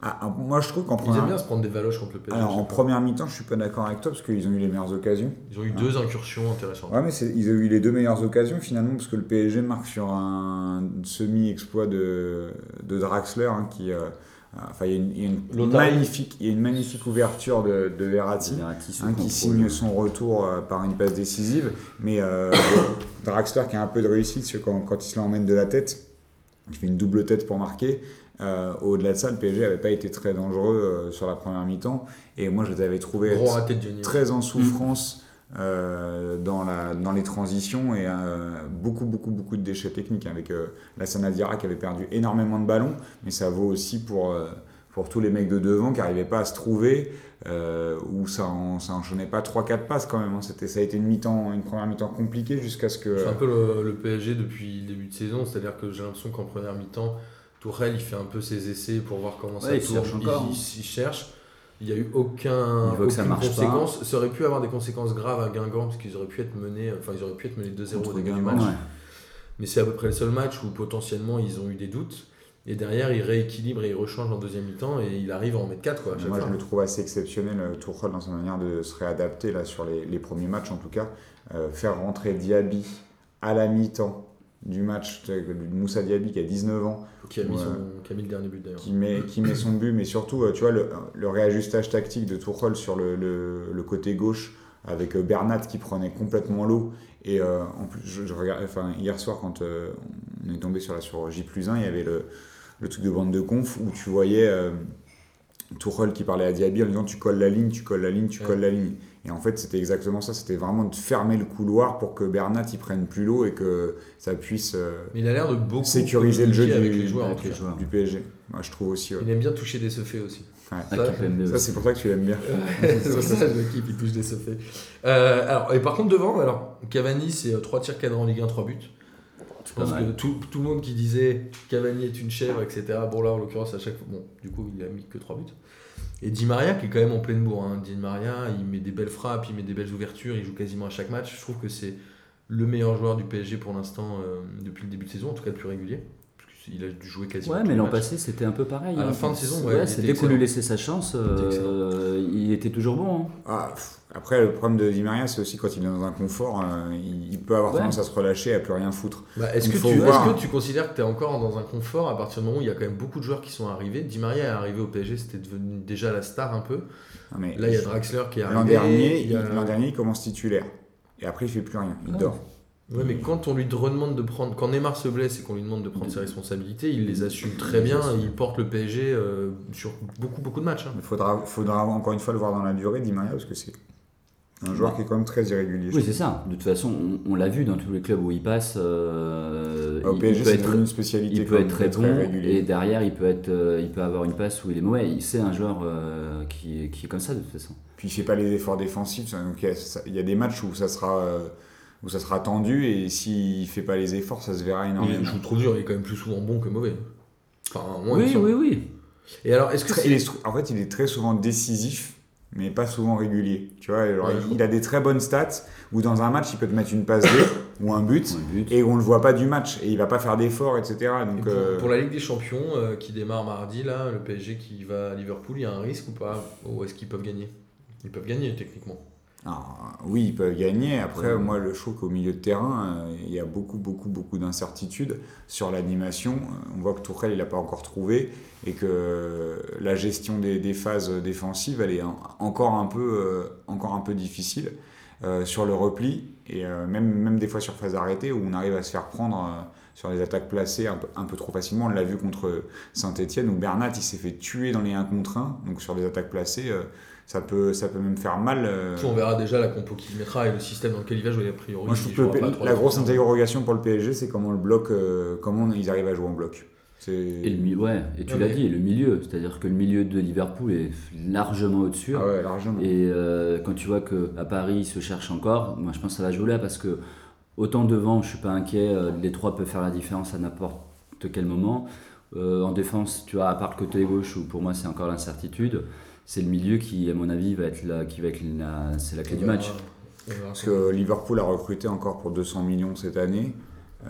Ah, ah, moi je trouve qu'en Ils aiment première, bien se prendre des valoches contre le PSG. alors, en pas. première mi-temps, je suis pas d'accord avec toi parce qu'ils ont eu les meilleures occasions. Ils ont eu deux incursions intéressantes. Ouais, mais ils ont eu les deux meilleures occasions finalement parce que le PSG marque sur un semi-exploit de, de Draxler hein, qui. euh, Enfin, il y a une, il y a une magnifique, il y a une magnifique ouverture de, de Verratti. Un qui signe son retour euh, par une passe décisive, mais euh, *coughs* Draxler qui a un peu de réussite parce que quand, quand il se l'emmène de la tête, il fait une double tête pour marquer. Euh, Au-delà de ça, le PSG n'avait pas été très dangereux euh, sur la première mi-temps, et moi je les avais trouvés très en souffrance dans, la, dans les transitions et euh, beaucoup, beaucoup, beaucoup de déchets techniques avec euh, la Sanadira qui avait perdu énormément de ballons, mais ça vaut aussi pour, euh, pour tous les mecs de devant qui n'arrivaient pas à se trouver, euh, où ça, en, ça enchaînait pas 3-4 passes quand même. hein. C'était, ça a été une, mi-temps, une première mi-temps compliquée jusqu'à ce que. C'est un peu le, le PSG depuis le début de saison, c'est-à-dire que j'ai l'impression qu'en première mi-temps, Tourelle il fait un peu ses essais pour voir comment ça il tourne. cherche encore, Il, hein. il cherche. Il n'y a eu aucun, que ça aucune marche pas. conséquence. Ça aurait pu avoir des conséquences graves à Guingamp parce qu'ils auraient pu être menés, enfin ils auraient pu être menés 2-0 au début du match. Ouais. Mais c'est à peu près le seul match où potentiellement ils ont eu des doutes. Et derrière, il rééquilibre et il rechange en deuxième mi-temps et il arrive à en mettre 4 quoi, à chaque Moi, fois. je le trouve assez exceptionnel, euh, Tuchel, dans sa manière de se réadapter là, sur les, les premiers matchs, en tout cas. Euh, faire rentrer Diaby à la mi-temps du match, sais, Moussa Diaby qui a 19 ans, Qui a, mis son, qui a mis le dernier but d'ailleurs. qui met, qui met son but, mais surtout, euh, tu vois, le, le réajustage tactique de Tuchel sur le, le- le côté gauche, avec euh, Bernat qui prenait complètement l'eau. Et euh, en plus, je, je regarde, enfin, hier soir, quand euh, on est tombé sur la sur J 1, il y avait le, le truc de bande de conf où tu voyais euh, Tuchel qui parlait à Diaby en disant tu colles la ligne, tu colles la ligne, tu Ouais. colles la ligne. Et en fait, c'était exactement ça. C'était vraiment de fermer le couloir pour que Bernat il prenne plus l'eau et que ça puisse euh, Mais il a l'air de beaucoup sécuriser le jeu du, communiquer avec les joueurs. avec les du PSG. Moi, je trouve aussi. ouais. Il aime bien toucher des secrets aussi. Ouais. Ça, c'est pour ça que tu l'aimes bien. *laughs* c'est pour ça que je kiffe, il touche des secrets. Euh, alors, et par contre, devant, alors, Cavani, c'est 3 tirs cadrés en Ligue 1, 3 buts. Je pense que tout, tout le monde qui disait Cavani est une chèvre, etc. Bon, là, en l'occurrence, à chaque fois, bon, du coup, il a mis que 3 buts. Et Di Maria, qui est quand même en pleine bourre. Hein. Di Maria, il met des belles frappes, il met des belles ouvertures, il joue quasiment à chaque match. Je trouve que c'est le meilleur joueur du PSG pour l'instant euh, depuis le début de saison, en tout cas le plus régulier. Qu'il a dû jouer quasiment. Ouais, mais l'an passé, c'était un peu pareil. À la hein. fin de saison, ouais, il c'est était dès qu'on lui laissait sa chance, euh, il était toujours bon. hein. Ah, après, le problème de Di Maria, c'est aussi quand il est dans un confort, euh, il, il peut avoir Ouais. tendance à se relâcher et à plus rien foutre. Bah, est-ce, Il que tu, que considères que tu es encore dans un confort à partir du moment où il y a quand même beaucoup de joueurs qui sont arrivés? Di Maria est arrivé au PSG, c'était devenu déjà la star un peu. Non, mais Là, il y a Draxler qui est arrivé. l'an dernier, il a- il, l'an dernier, il commence titulaire. Et après, il fait plus rien. Il Ouais. dort. Ouais, mais quand on lui redemande de prendre. Quand Neymar se blesse et qu'on lui demande de prendre ses responsabilités, il les assume très bien. Il porte le PSG euh, sur beaucoup, beaucoup de matchs. hein. Il faudra, faudra encore une fois le voir dans la durée, Di Maria, parce que c'est un joueur qui est quand même très irrégulier. Oui, c'est ça. De toute façon, on, on l'a vu dans tous les clubs où il passe. euh, trouve. Au il- PSG, c'est une spécialité. il peut être très bon régulier. et derrière, il peut, être, euh, il peut avoir une passe où il est mauvais. Il- C'est un joueur euh, qui, est- qui est comme ça de toute façon. Puis il fait pas les efforts défensifs. Donc il y a, ça- il y a des matchs où ça sera euh, où ça sera tendu et s'il fait pas les efforts, ça se verra énormément. Il joue trop dur, il est quand même plus souvent bon que mauvais. Enfin, moins, Oui, oui, oui. Et alors, est-ce que Très- c'est- il est sou- en fait, il est très souvent décisif, mais pas souvent régulier. Tu vois, Ouais, il, a des très bonnes stats où dans un match, il peut te mettre une passe D *coughs* ou un but Un but. et on le voit pas du match et il va pas faire d'efforts, etc. Et Donc, pour, euh, pour la Ligue des Champions euh, qui démarre mardi, là, le PSG qui va à Liverpool, il y a un risque ou pas? Ou est-ce qu'ils peuvent gagner? Ils peuvent gagner techniquement. Alors, oui, ils peuvent gagner. Après, Ouais. moi, le trouve qu'au milieu de terrain, euh, il y a beaucoup, beaucoup, beaucoup d'incertitudes sur l'animation. Euh, On voit que Tourelle, il n'a pas encore trouvé et que euh, la gestion des, des phases défensives, elle est en- encore un peu, euh, encore un peu difficile euh, sur le repli et même, même des fois sur phase arrêtée où on arrive à se faire prendre sur les attaques placées un peu, un peu trop facilement. On l'a vu contre Saint-Etienne où Bernat il s'est fait tuer dans les 1 contre 1. Donc sur les attaques placées, ça, peut, ça peut même faire mal. euh, On verra déjà la compo qu'il mettra et le système dans lequel il va jouer a priori. moi, je il trouve que jouera le- pas la 3-2-3. grosse interrogation pour le PSG, c'est comment le bloc, euh, comment ils arrivent à jouer en bloc. Et le, ouais, et tu l'as dit, le milieu. C'est-à-dire que le milieu de Liverpool est largement au-dessus. ah ouais, largement. Et euh, quand tu vois qu'à Paris, ils se cherchent encore, moi je pense que ça va jouer là parce que autant devant, je suis pas inquiet, les trois peuvent faire la différence à n'importe quel moment. Euh, en défense, tu vois, à part le côté gauche où pour moi c'est encore l'incertitude, c'est le milieu qui, à mon avis, va être la, qui va être la, c'est la clé du verra- match. verra Parce que Liverpool a recruté encore pour 200 millions cette année.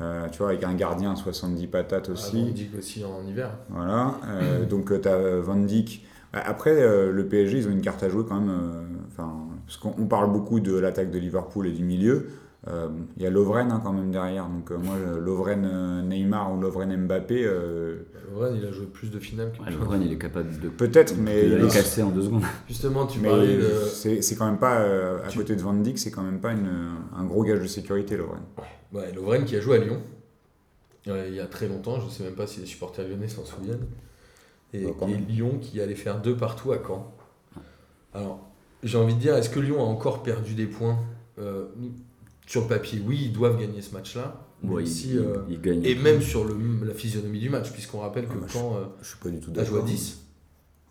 Euh, tu vois, avec un gardien à 70 patates Ah, aussi. Van Dijk aussi en hiver. Voilà. Euh, donc tu as Van Dijk. Après, euh, le PSG, ils ont une carte à jouer quand même. euh, Enfin, parce qu'on on parle beaucoup de l'attaque de Liverpool et du milieu. Euh, Il y a Lovren hein, quand même derrière. Donc euh, moi, Lovren euh, Neymar ou Lovren Mbappé, euh, Lovren, il a joué plus de finales que Ouais, il est capable de, peut-être, mais, les casser en deux secondes. *laughs* Justement, tu mais parlais de. c'est c'est quand même pas, euh, à Tu- côté de Van Dijk, c'est quand même pas une, un gros gage de sécurité, Lovren. Ouais, Lovren qui a joué à Lyon euh, il y a très longtemps, je ne sais même pas si les supporters lyonnais s'en souviennent. Et, Bah, et. Lyon qui allait faire deux partout à Caen. Alors, j'ai envie de dire, est-ce que Lyon a encore perdu des points? Euh, Sur le papier, oui, ils doivent gagner ce match-là. même Ouais, il, si, il- euh, il gagne. et même sur le, la physionomie du match, puisqu'on rappelle que Ah, bah, quand euh, Je suis pas du tout a joué à d'accord. 10,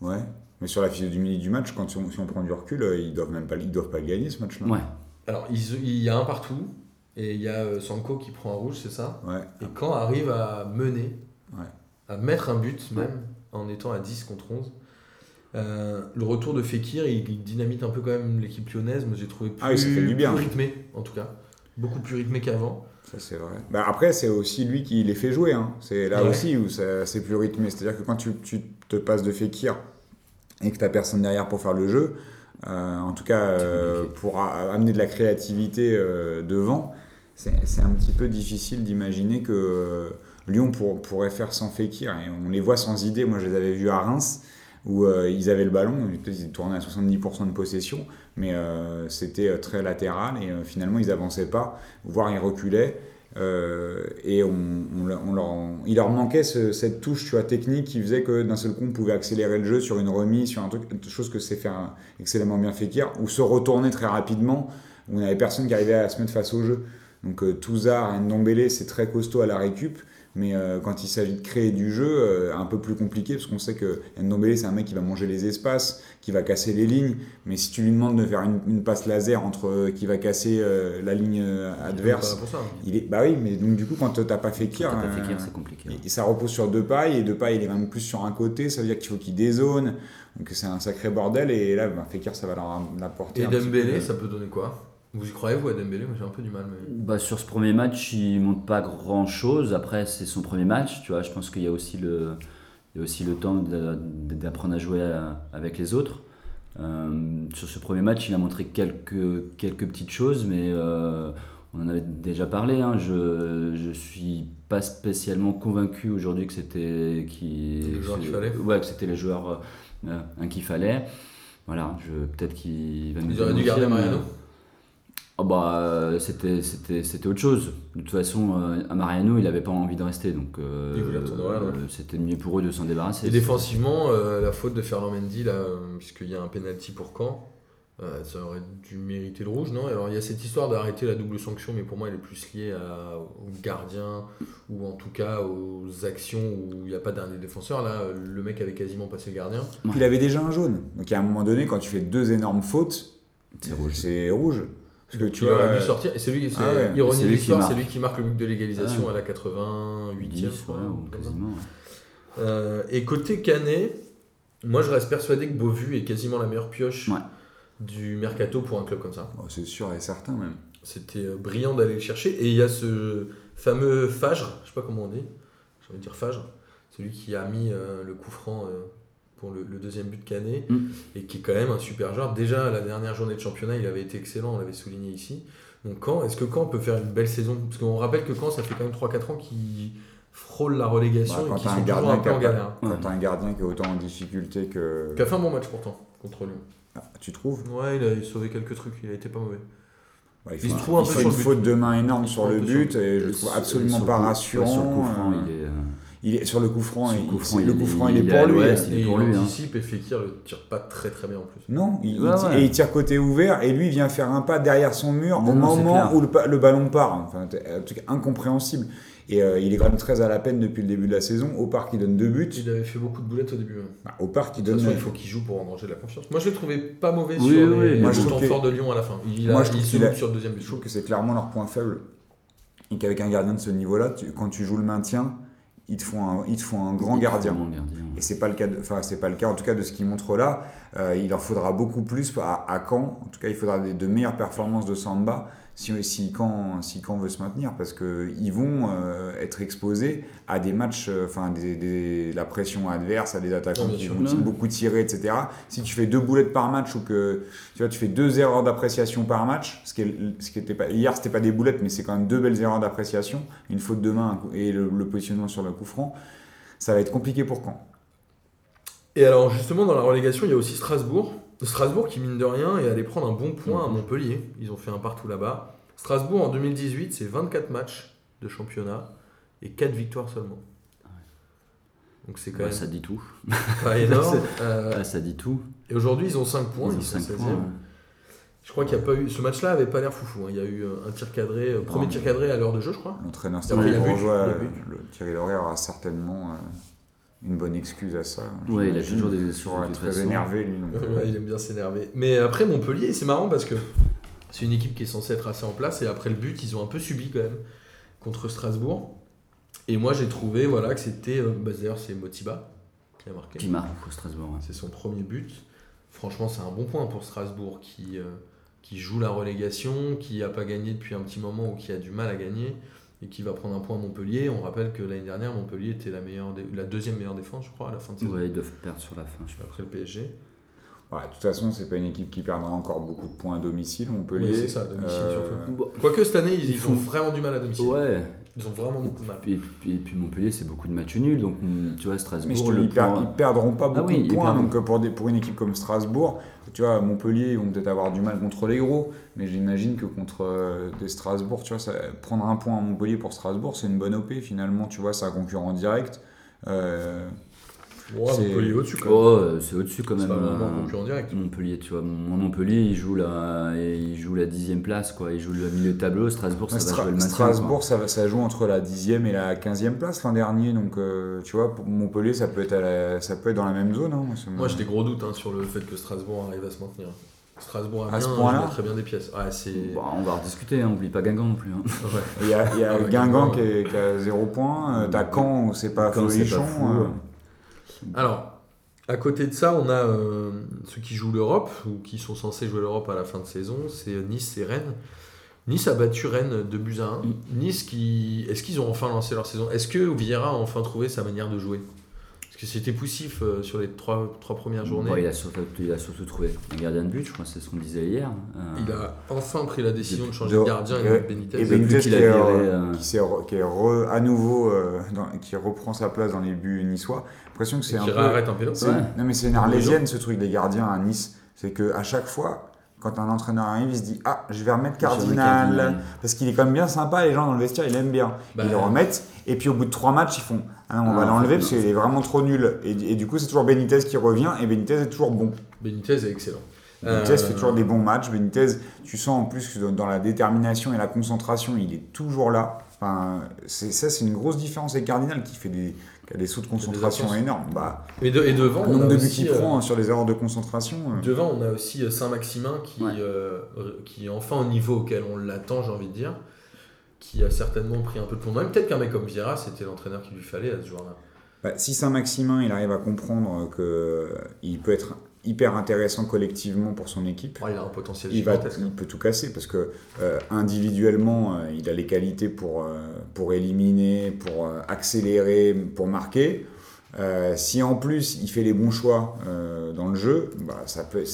Ouais. Mais sur la physionomie du match, quand si on, si on prend du recul, euh, ils doivent même pas, ils doivent pas le gagner ce match-là. Ouais. alors ils- il y a un partout, et il y a euh, Sanko qui prend un rouge, c'est ça? Ouais. Et quand arrive à mener, Ouais. à mettre un but même, en étant à 10 contre 11, euh, le retour de Fekir, il, il dynamite un peu quand même l'équipe lyonnaise, mais j'ai trouvé plus, Ah ça fait du bien. plus rythmé, en tout cas. Beaucoup plus rythmé qu'avant. Ça, c'est vrai. Bah, après, c'est aussi lui qui les fait jouer. hein. C'est là Ouais. aussi où ça- c'est plus rythmé. C'est-à-dire que quand tu, tu te passes de Fekir et que tu personne derrière pour faire le jeu, euh, en tout cas euh, pour a- amener de la créativité euh, devant, c'est un petit peu difficile d'imaginer que Lyon pour- pourrait faire sans Fekir. Et on les voit sans idée. Moi, je les avais vus à Reims où euh, ils avaient le ballon, ils tournaient à 70% de possession, mais euh, c'était euh, très latéral et finalement ils avançaient pas, voire ils reculaient. et il leur manquait ce- cette touche technique qui faisait que d'un seul coup on pouvait accélérer le jeu sur une remise, sur un truc, chose que c'est faire excellemment bien Fekir, ou se retourner très rapidement, où on n'avait personne qui arrivait à se mettre face au jeu. Donc Touzard et Ndombele c'est très costaud à la récup, mais euh, quand il s'agit de créer du jeu, euh, un peu plus compliqué, parce qu'on sait que Ndombele c'est un mec qui va manger les espaces, qui va casser les lignes, mais si tu lui demandes de faire une, une passe laser entre euh, qui va casser euh, la ligne euh, Il est adverse, pas là pour ça. il est bah oui, mais donc du coup quand t'as pas Fekir, Quand t'as pas euh, Fekir, c'est compliqué. et- et ça repose sur deux pailles et deux pailles il est même plus sur un côté, ça veut dire qu'il faut qu'il dézone, donc c'est un sacré bordel et là bah, Fekir ça va leur l'apporter. Et Dembélé, ça peut donner quoi? Vous y croyez, vous, à Dembélé? Moi, j'ai un peu du mal. Mais... Bah, sur ce premier match, il montre pas grand chose. Après, c'est son premier match. Tu vois, je pense qu'il y a aussi le, il y a aussi le temps d'apprendre à jouer à- avec les autres. Euh, sur ce premier match, il a montré quelques, quelques petites choses, mais euh, on en avait déjà parlé. hein. Je, je suis pas spécialement convaincu aujourd'hui que c'était qui, Le joueur qu'il fallait. Ouais, que c'était les joueurs euh, hein, qu'il fallait. Voilà, peut-être qu'il va nous Ils auraient dû garder mais- Ah bah, euh, c'était, c'était, c'était autre chose. De toute façon, euh, à Mariano, il n'avait pas envie de rester. Donc, euh, Il voulait retourner au Real, ouais. euh, c'était mieux pour eux de s'en débarrasser. Et défensivement, euh, la faute de Ferland Mendy, là, euh, puisqu'il y a un penalty pour Caen, euh, ça aurait dû mériter le rouge, non? Alors il y a cette histoire d'arrêter la double sanction, mais pour moi elle est plus liée à, au gardien ou en tout cas aux actions où il n'y a pas dernier défenseur. Là, euh, le mec avait quasiment passé le gardien. Puis il avait déjà un jaune, donc à un moment donné quand tu fais deux énormes fautes, C'est rouge. c'est rouge. Parce que tu il vois, aurait dû sortir. Et c'est lui, c'est Ah ouais. ironie de l'histoire, c'est marque. lui qui marque le but de l'égalisation Ah. à la 88e. 10, je ouais, crois, ou comme ça. quasiment. ouais. Euh, et côté Canet, moi je reste persuadé que Beauvu est quasiment la meilleure pioche Ouais. du mercato pour un club comme ça. oh, c'est sûr et certain même. C'était euh, brillant d'aller le chercher. Et il y a ce fameux Fagre, je sais pas comment on dit, j'ai envie de dire Fagre, celui qui a mis euh, le coup franc euh, pour le, le deuxième but de Canet, Mm. et qui est quand même un super joueur. Déjà, la dernière journée de championnat, il avait été excellent, on l'avait souligné ici. Donc Caen, est-ce que Caen peut faire une belle saison? Parce qu'on rappelle que Caen, ça fait quand même 3-4 ans qu'il frôle la relégation Bah, quand et qu'ils t'as sont un toujours gardien un peu en galère. Quand t'as un gardien qui est autant en difficulté que. Qui a fait un bon match pourtant contre Lyon. Ah, tu trouves? Ouais, il a sauvé quelques trucs, il a été pas mauvais. Bah, Il se un- trouve un il peu fait sur une le but. faute de main énorme sur un le sur but et je le Sur- trouve absolument sur le pas rassurant. Le euh, il est. euh, sur le coup franc, Sur le il- coup franc, le il coup est- franc, il est il est pour lui. hein. il Et hein. anticipe et Fekir le tire pas très très bien en plus. Non, il, Ouais, il- ouais. et il tire côté ouvert et lui il vient faire un pas derrière son mur Non, au non, moment où le, le ballon part. Enfin, un truc incompréhensible. Et euh, il est quand même très à la peine depuis le début de la saison. Au parc, il donne deux buts. Il avait fait beaucoup de boulettes au début. hein. Bah, au parc, il De toute donne. façon, il faut qu'il joue pour engranger de la confiance. Moi, je l'ai trouvé pas mauvais Oui, sur oui, les, moi, les je temps que- forts de Lyon à la fin. Il, Moi, a, je il se a- sur le deuxième but. Je trouve que c'est clairement leur point faible. Et qu'avec un gardien de ce niveau-là, tu- quand tu joues le maintien, ils te font un, ils te font un grand gardien. Et c'est pas le cas, de- enfin c'est pas le cas en tout cas de ce qu'ils montrent là. Euh, il en faudra beaucoup plus à, à Caen. En tout cas, il faudra des- de meilleures performances de Samba si, si Caen, si Caen veut se maintenir parce que ils vont euh, être exposés à des matchs, euh, enfin des, des- la pression adverse, à des attaquants qui vont beaucoup tirer, etc. Si tu fais deux boulettes par match ou que tu vois tu fais deux erreurs d'appréciation par match, ce qui, est, ce qui était pas hier c'était pas des boulettes mais c'est quand même deux belles erreurs d'appréciation, une faute de main et le, le positionnement sur le coup franc, ça va être compliqué pour Caen. Et alors, justement, dans la relégation, il y a aussi Strasbourg. Strasbourg qui, mine de rien, est allé prendre un bon point à Mhm. Montpellier. Ils ont fait un partout là-bas. Strasbourg, en 2018, c'est 24 matchs de championnat et 4 victoires seulement. Donc c'est quand Ouais, même ça dit tout. *laughs* pas énorme. *laughs* Euh, ça dit tout. et aujourd'hui, ils ont 5 points, ils, Ils ont sont 5 16e. points. ouais. Je crois qu'il n'y a pas eu. Ce match-là avait pas l'air foufou. hein. Il y a eu un tir cadré, euh, premier tir cadré à l'heure de jeu, je crois. L'entraîneur Thierry Lauré aura certainement euh, une bonne excuse à ça. Ouais, il a toujours des Il excuses, toute très énervé lui. Ouais, il aime bien s'énerver. Mais après, Montpellier, c'est marrant parce que c'est une équipe qui est censée être assez en place. Et après le but, ils ont un peu subi quand même contre Strasbourg. Et moi, j'ai trouvé voilà, que c'était. euh, bah, D'ailleurs, c'est Motiba qui a marqué. Qui marque pour Strasbourg. ouais. C'est son premier but. Franchement, c'est un bon point pour Strasbourg qui, euh, qui joue la relégation, qui n'a pas gagné depuis un petit moment ou qui a du mal à gagner et qui va prendre un point à Montpellier. On rappelle que l'année dernière, Montpellier était la, meilleure dé- la deuxième meilleure défense, je crois, à la fin de saison. Ouais, ils doivent perdre sur la fin. je. Après le PSG. ouais, de toute façon, c'est pas une équipe qui perdra encore beaucoup de points à domicile. Montpellier. Oui, c'est ça, à domicile surtout. Bon, Quoique cette année, ils, Ils font- vraiment du mal à domicile. Ouais, Ils ont vraiment beaucoup de mal. et puis, et puis Montpellier, c'est beaucoup de matchs nuls. Donc, mm, tu vois, Strasbourg, le ils, per- point- ils perdront pas beaucoup Ah oui, de points. perdront. Donc euh, pour, des, pour une équipe comme Strasbourg, tu vois, Montpellier, ils vont peut-être avoir du mal contre les gros. Mais j'imagine que contre euh, des Strasbourg, tu vois, ça- prendre un point à Montpellier pour Strasbourg, c'est une bonne OP finalement. Tu vois, c'est un concurrent direct. Euh, Ouais, C'est- Montpellier au-dessus quand même. Oh, c'est au-dessus quand même. pas vraiment un euh, concurrent direct. Montpellier, tu vois, mon Montpellier, il joue la, il joue la dixième place, quoi. Il joue le milieu de tableau. Strasbourg, ça Stra- va jouer le maintien. Strasbourg, ça, va- ça joue entre la 10e et la 15e place l'an dernier. Donc, euh, tu vois, pour Montpellier, ça peut être, à la- ça peut être dans la même zone. hein. Moi, j'ai des gros doutes hein, sur le fait que Strasbourg arrive à se maintenir. Strasbourg a À ce bien, point-là des pièces. Bon, on va rediscuter, hein, oublie pas Guingamp non plus. hein. *laughs* Ouais. Il y a, il y a Ah Guingamp Guingamp, qui, est, qui a 0 points. Euh, T'as Caen où c'est pas folichon. fou, euh. Alors, à côté de ça, on a euh, ceux qui jouent l'Europe ou qui sont censés jouer l'Europe à la fin de saison, c'est Nice et Rennes. Nice a battu Rennes 2 buts à 1. Nice qui. Est-ce qu'ils ont enfin lancé leur saison? Est-ce que Vieira a enfin trouvé sa manière de jouer? Parce que c'était poussif euh, sur les trois, trois premières journées. Bon, il, a surtout, il a surtout trouvé un gardien de but, je crois, c'est ce qu'on disait hier. Euh, Il a enfin pris la décision de changer De- de gardien et- avec Benitez. et Benitez qui, a est, viré, euh, euh, qui, s'est re- qui est re- à nouveau euh, dans- qui reprend sa place dans les buts niçois. L'impression que c'est un qui peu. Ouais. Non mais c'est une arlésienne ce truc des gardiens à Nice. C'est que à chaque fois, quand un entraîneur arrive, il se dit ah je vais remettre Cardinal, Cardinal. parce qu'il est quand même bien sympa. Les gens dans le vestiaire ils l'aiment bien. Bah, ils le remettent et puis au bout de trois matchs ils font ah on Ah, va en l'enlever parce qu'il est vraiment trop nul. Et, et du coup c'est toujours Benitez qui revient et Benitez est toujours bon. Benitez est excellent. Benitez Euh, fait toujours des bons matchs. Benitez, tu sens en plus que dans la détermination et la concentration, il est toujours là. Enfin, c'est, ça, c'est une grosse différence avec Cardinal qui fait des, qui a des sauts de concentration énormes. Bah, Et, de- et devant, le on nombre a de buts aussi, qu'il euh, prend sur les erreurs de concentration. euh, Devant, on a aussi euh, Saint-Maximin qui, Ouais. euh, qui est enfin au niveau auquel on l'attend, j'ai envie de dire, qui a certainement pris un peu de plomb. Même peut-être qu'un mec comme Vieira, c'était l'entraîneur qu'il lui fallait à ce joueur-là. Bah, si Saint-Maximin il arrive à comprendre qu'il peut être hyper intéressant collectivement pour son équipe, Oh, il a un potentiel il, va, il peut tout casser parce que euh, individuellement euh, il a les qualités pour, euh, pour éliminer, pour accélérer, pour marquer. Si en plus il fait les bons choix dans le jeu, bah, ça peut,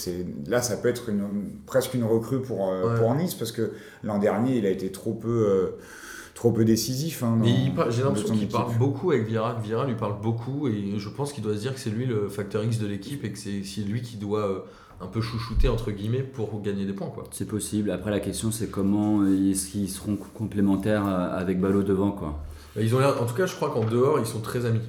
là ça peut être une, presque une recrue pour, Ouais. pour Nice parce que l'an dernier il a été trop peu, trop peu décisif. hein, Mais dans- il par- j'ai l'impression qu'il parle beaucoup avec Vieira, que Vieira lui parle beaucoup et je pense qu'il doit se dire que c'est lui le facteur X de l'équipe et que c'est c'est lui qui doit euh, un peu chouchouter entre guillemets pour gagner des points. Quoi. C'est possible. Après, la question, c'est comment est-ce qu'ils seront complémentaires euh, avec Ballot devant, quoi. Bah, Ils ont l'air, en tout cas, je crois qu'en dehors, ils sont très amis.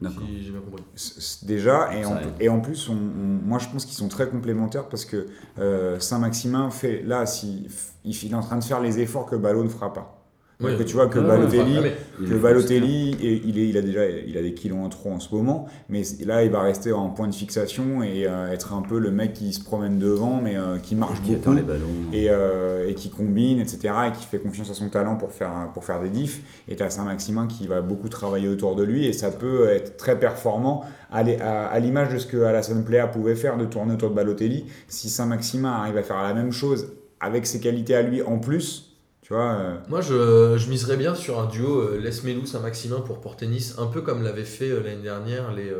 D'accord. Si j'ai bien compris. C- c- Déjà, et en, aide. et en plus, on- on- moi je pense qu'ils sont très complémentaires parce que euh, Saint-Maximin fait, là, si, il, il est en train de faire les efforts que Ballot ne fera pas. Ouais. tu vois que Balotelli, Enfin, que Balotelli, et il, est, il a déjà il a des kilos en trop en ce moment, mais là il va rester en point de fixation et euh, être un peu le mec qui se promène devant, mais euh, qui marche qui beaucoup les ballons. et, euh, et qui combine, etc., et qui fait confiance à son talent pour faire, pour faire des diffs. Et tu as Saint-Maximin qui va beaucoup travailler autour de lui, et ça peut être très performant, à- à l'image de ce que Alassane Plea pouvait faire, de tourner autour de Balotelli. Si Saint-Maximin arrive à faire la même chose avec ses qualités à lui en plus, tu vois, euh, Moi, je, je miserais bien sur un duo euh, Les Melou Saint-Maximin pour porter Nice, un peu comme l'avait fait euh, l'année dernière les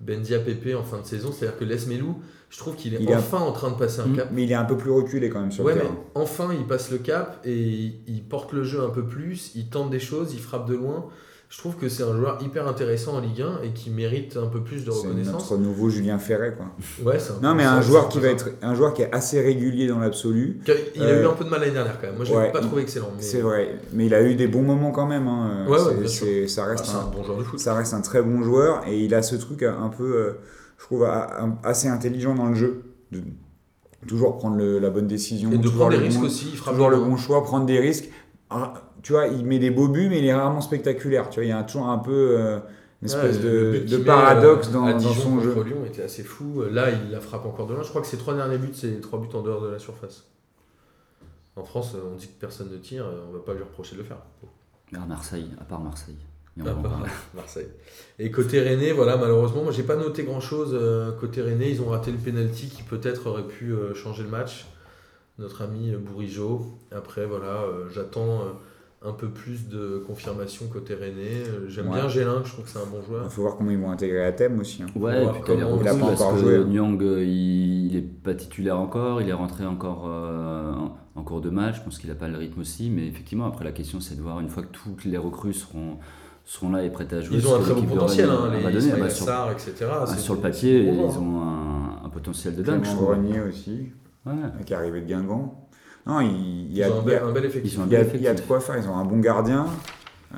Bendia Pepe en fin de saison. C'est-à-dire que Les Melou, je trouve qu'il est Il enfin en train de passer un Mm. cap. mais il est un peu plus reculé quand même sur Ouais, le mais terrain. enfin, il passe le cap et il, il porte le jeu un peu plus, il tente des choses, il frappe de loin. Je trouve que c'est un joueur hyper intéressant en Ligue 1 et qui mérite un peu plus de C'est reconnaissance. notre nouveau Julien Ferret, quoi. Ouais, c'est un Non, mais ça, un c'est joueur qui va ça. être un joueur qui est assez régulier dans l'absolu. Il a eu Euh, un peu de mal l'année dernière quand même. Moi, je l'ai ouais, pas trouvé excellent. Mais... C'est vrai, mais il a eu des bons moments quand même. hein. Ouais, ouais, C'est- bien sûr. c'est- ça Ah, reste c'est un, un bon joueur de foot. ça reste un très bon joueur et il a ce truc un peu, euh, je trouve, assez intelligent dans le jeu. De toujours prendre le- la bonne décision. Et de prendre des risques bon- aussi. Il Toujours le bon choix, prendre des risques. Tu vois, il met des beaux buts, mais il est rarement spectaculaire. Tu vois, il y a toujours un peu euh, une espèce Ouais, de, paradoxe euh, dans, son jeu. contre Lyon était assez fou. Là, il la frappe encore de loin. Je crois que ses trois derniers buts, c'est trois buts en dehors de la surface. En France, on dit que personne ne tire, on va pas lui reprocher de le faire. À Marseille, à part Marseille. Et on À part. *laughs* Marseille. Et côté Rennais, voilà, malheureusement, moi j'ai pas noté grand chose. côté Rennais, ils ont raté le penalty qui peut-être aurait pu euh, changer le match. Notre ami euh, Bourigeau. Après, voilà, euh, j'attends euh, un peu plus de confirmation côté Rennais. Euh, J'aime Ouais. bien Gélin, je trouve que c'est un bon joueur. Il faut voir comment ils vont intégrer à thème aussi. hein. Ouais, et puis comment- recrues, Il a pas parce encore que joué, hein. Nyang, euh, il, il est pas titulaire encore, il est rentré encore euh, en, cours de match, je pense qu'il a pas le rythme aussi, mais effectivement, après la question c'est de voir une fois que toutes les recrues seront, seront là et prêtes à jouer. Ils ont un très bon de potentiel, hein, les donner. Ah bah, sur, etc. ah, c'est sur le papier, bons ils ont un, un potentiel de dingue, je Clément trouve. Grenier aussi, Ouais. qui est arrivé de Guingamp. Non, il, il y Ils a, ont un il y a- bel, un bel effectif. Ils ont Il y, a, bel il y a de quoi faire, ils ont un bon gardien.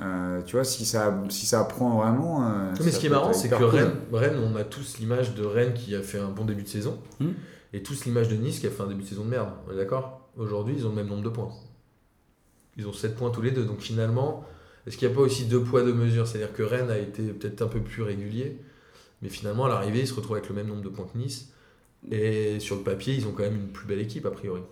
Euh, tu vois, si ça, si ça prend vraiment. euh, Mais ce qui est marrant, c'est que cool. Rennes, Rennes, on a tous l'image de Rennes qui a fait un bon début de saison, Hmm. et tous l'image de Nice qui a fait un début de saison de merde. On est d'accord? Aujourd'hui, ils ont le même nombre de points. Ils ont 7 points tous les deux. Donc finalement, est-ce qu'il n'y a pas aussi deux poids, deux mesures? C'est-à-dire que Rennes a été peut-être un peu plus régulier, mais finalement, à l'arrivée, ils se retrouvent avec le même nombre de points que Nice. Et sur le papier, ils ont quand même une plus belle équipe, a priori.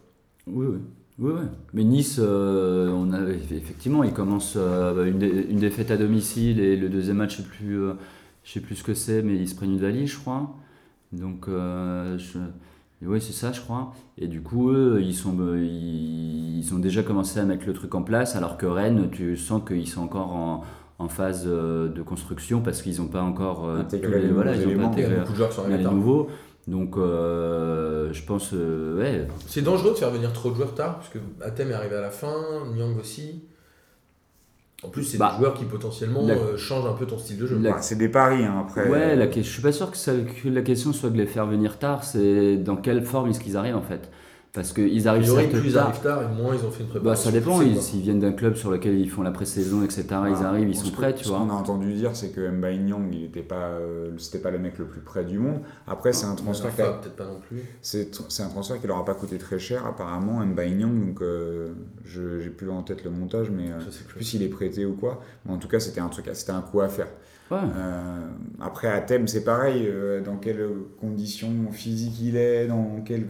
Oui, oui. Oui, oui. Mais Nice, euh, on a, effectivement, ils commencent euh, une, dé- une défaite à domicile et le deuxième match, je sais plus, euh, je sais plus ce que c'est, mais ils se prennent une valise, je crois. Donc, euh, je- oui, c'est ça, je crois. Et du coup, eux, ils, sont, ils, ils ont déjà commencé à mettre le truc en place, alors que Rennes, tu sens qu'ils sont encore en, en phase de construction parce qu'ils n'ont pas encore Intégré les- les voilà, nouveaux ils ont éléments. pas Il y a intégré beaucoup de joueurs sont les tard. nouveaux. Donc, euh, je pense, euh, ouais, C'est dangereux de faire venir trop de joueurs tard, puisque Athème est arrivé à la fin, Nyang aussi. En plus, c'est Bah, des joueurs qui potentiellement la- euh, changent un peu ton style de jeu. la- Bah, c'est des paris hein, après. Ouais, la, je suis pas sûr que, ça- que la question soit de les faire venir tard, c'est dans quelle forme est-ce qu'ils arrivent en fait. Parce qu'ils arrivent certes plus ils tard. arrivent tard et moins ils ont fait une Bah, préparation. ça dépend, ils- viennent d'un club sur lequel ils font la pré-saison, etc., ils Ah, arrivent, ils ce sont prêts, tu Ce vois. qu'on a entendu dire, c'est que Mbaye Nyang, il était pas, euh, c'était pas le mec le plus près du monde. Après, c'est un transfert qui a- Rafa, peut-être pas non plus. C'est c'est un transfert qui leur a pas coûté très cher apparemment Mbaye Nyang donc euh, je j'ai plus en tête le montage mais euh, Je sais plus. plus s'il est prêté ou quoi mais en tout cas c'était un truc c'était un coup à faire Euh, après à Thème c'est pareil euh, dans quelles conditions physiques il est dans quelles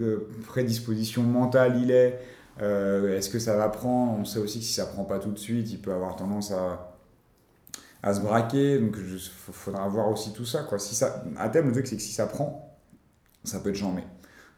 prédispositions mentales il est euh, est-ce que ça va prendre? On sait aussi que si ça prend pas tout de suite il peut avoir tendance à à se braquer donc il faudra voir aussi tout ça quoi. Si ça à Thème le truc c'est que si ça prend ça peut être chambé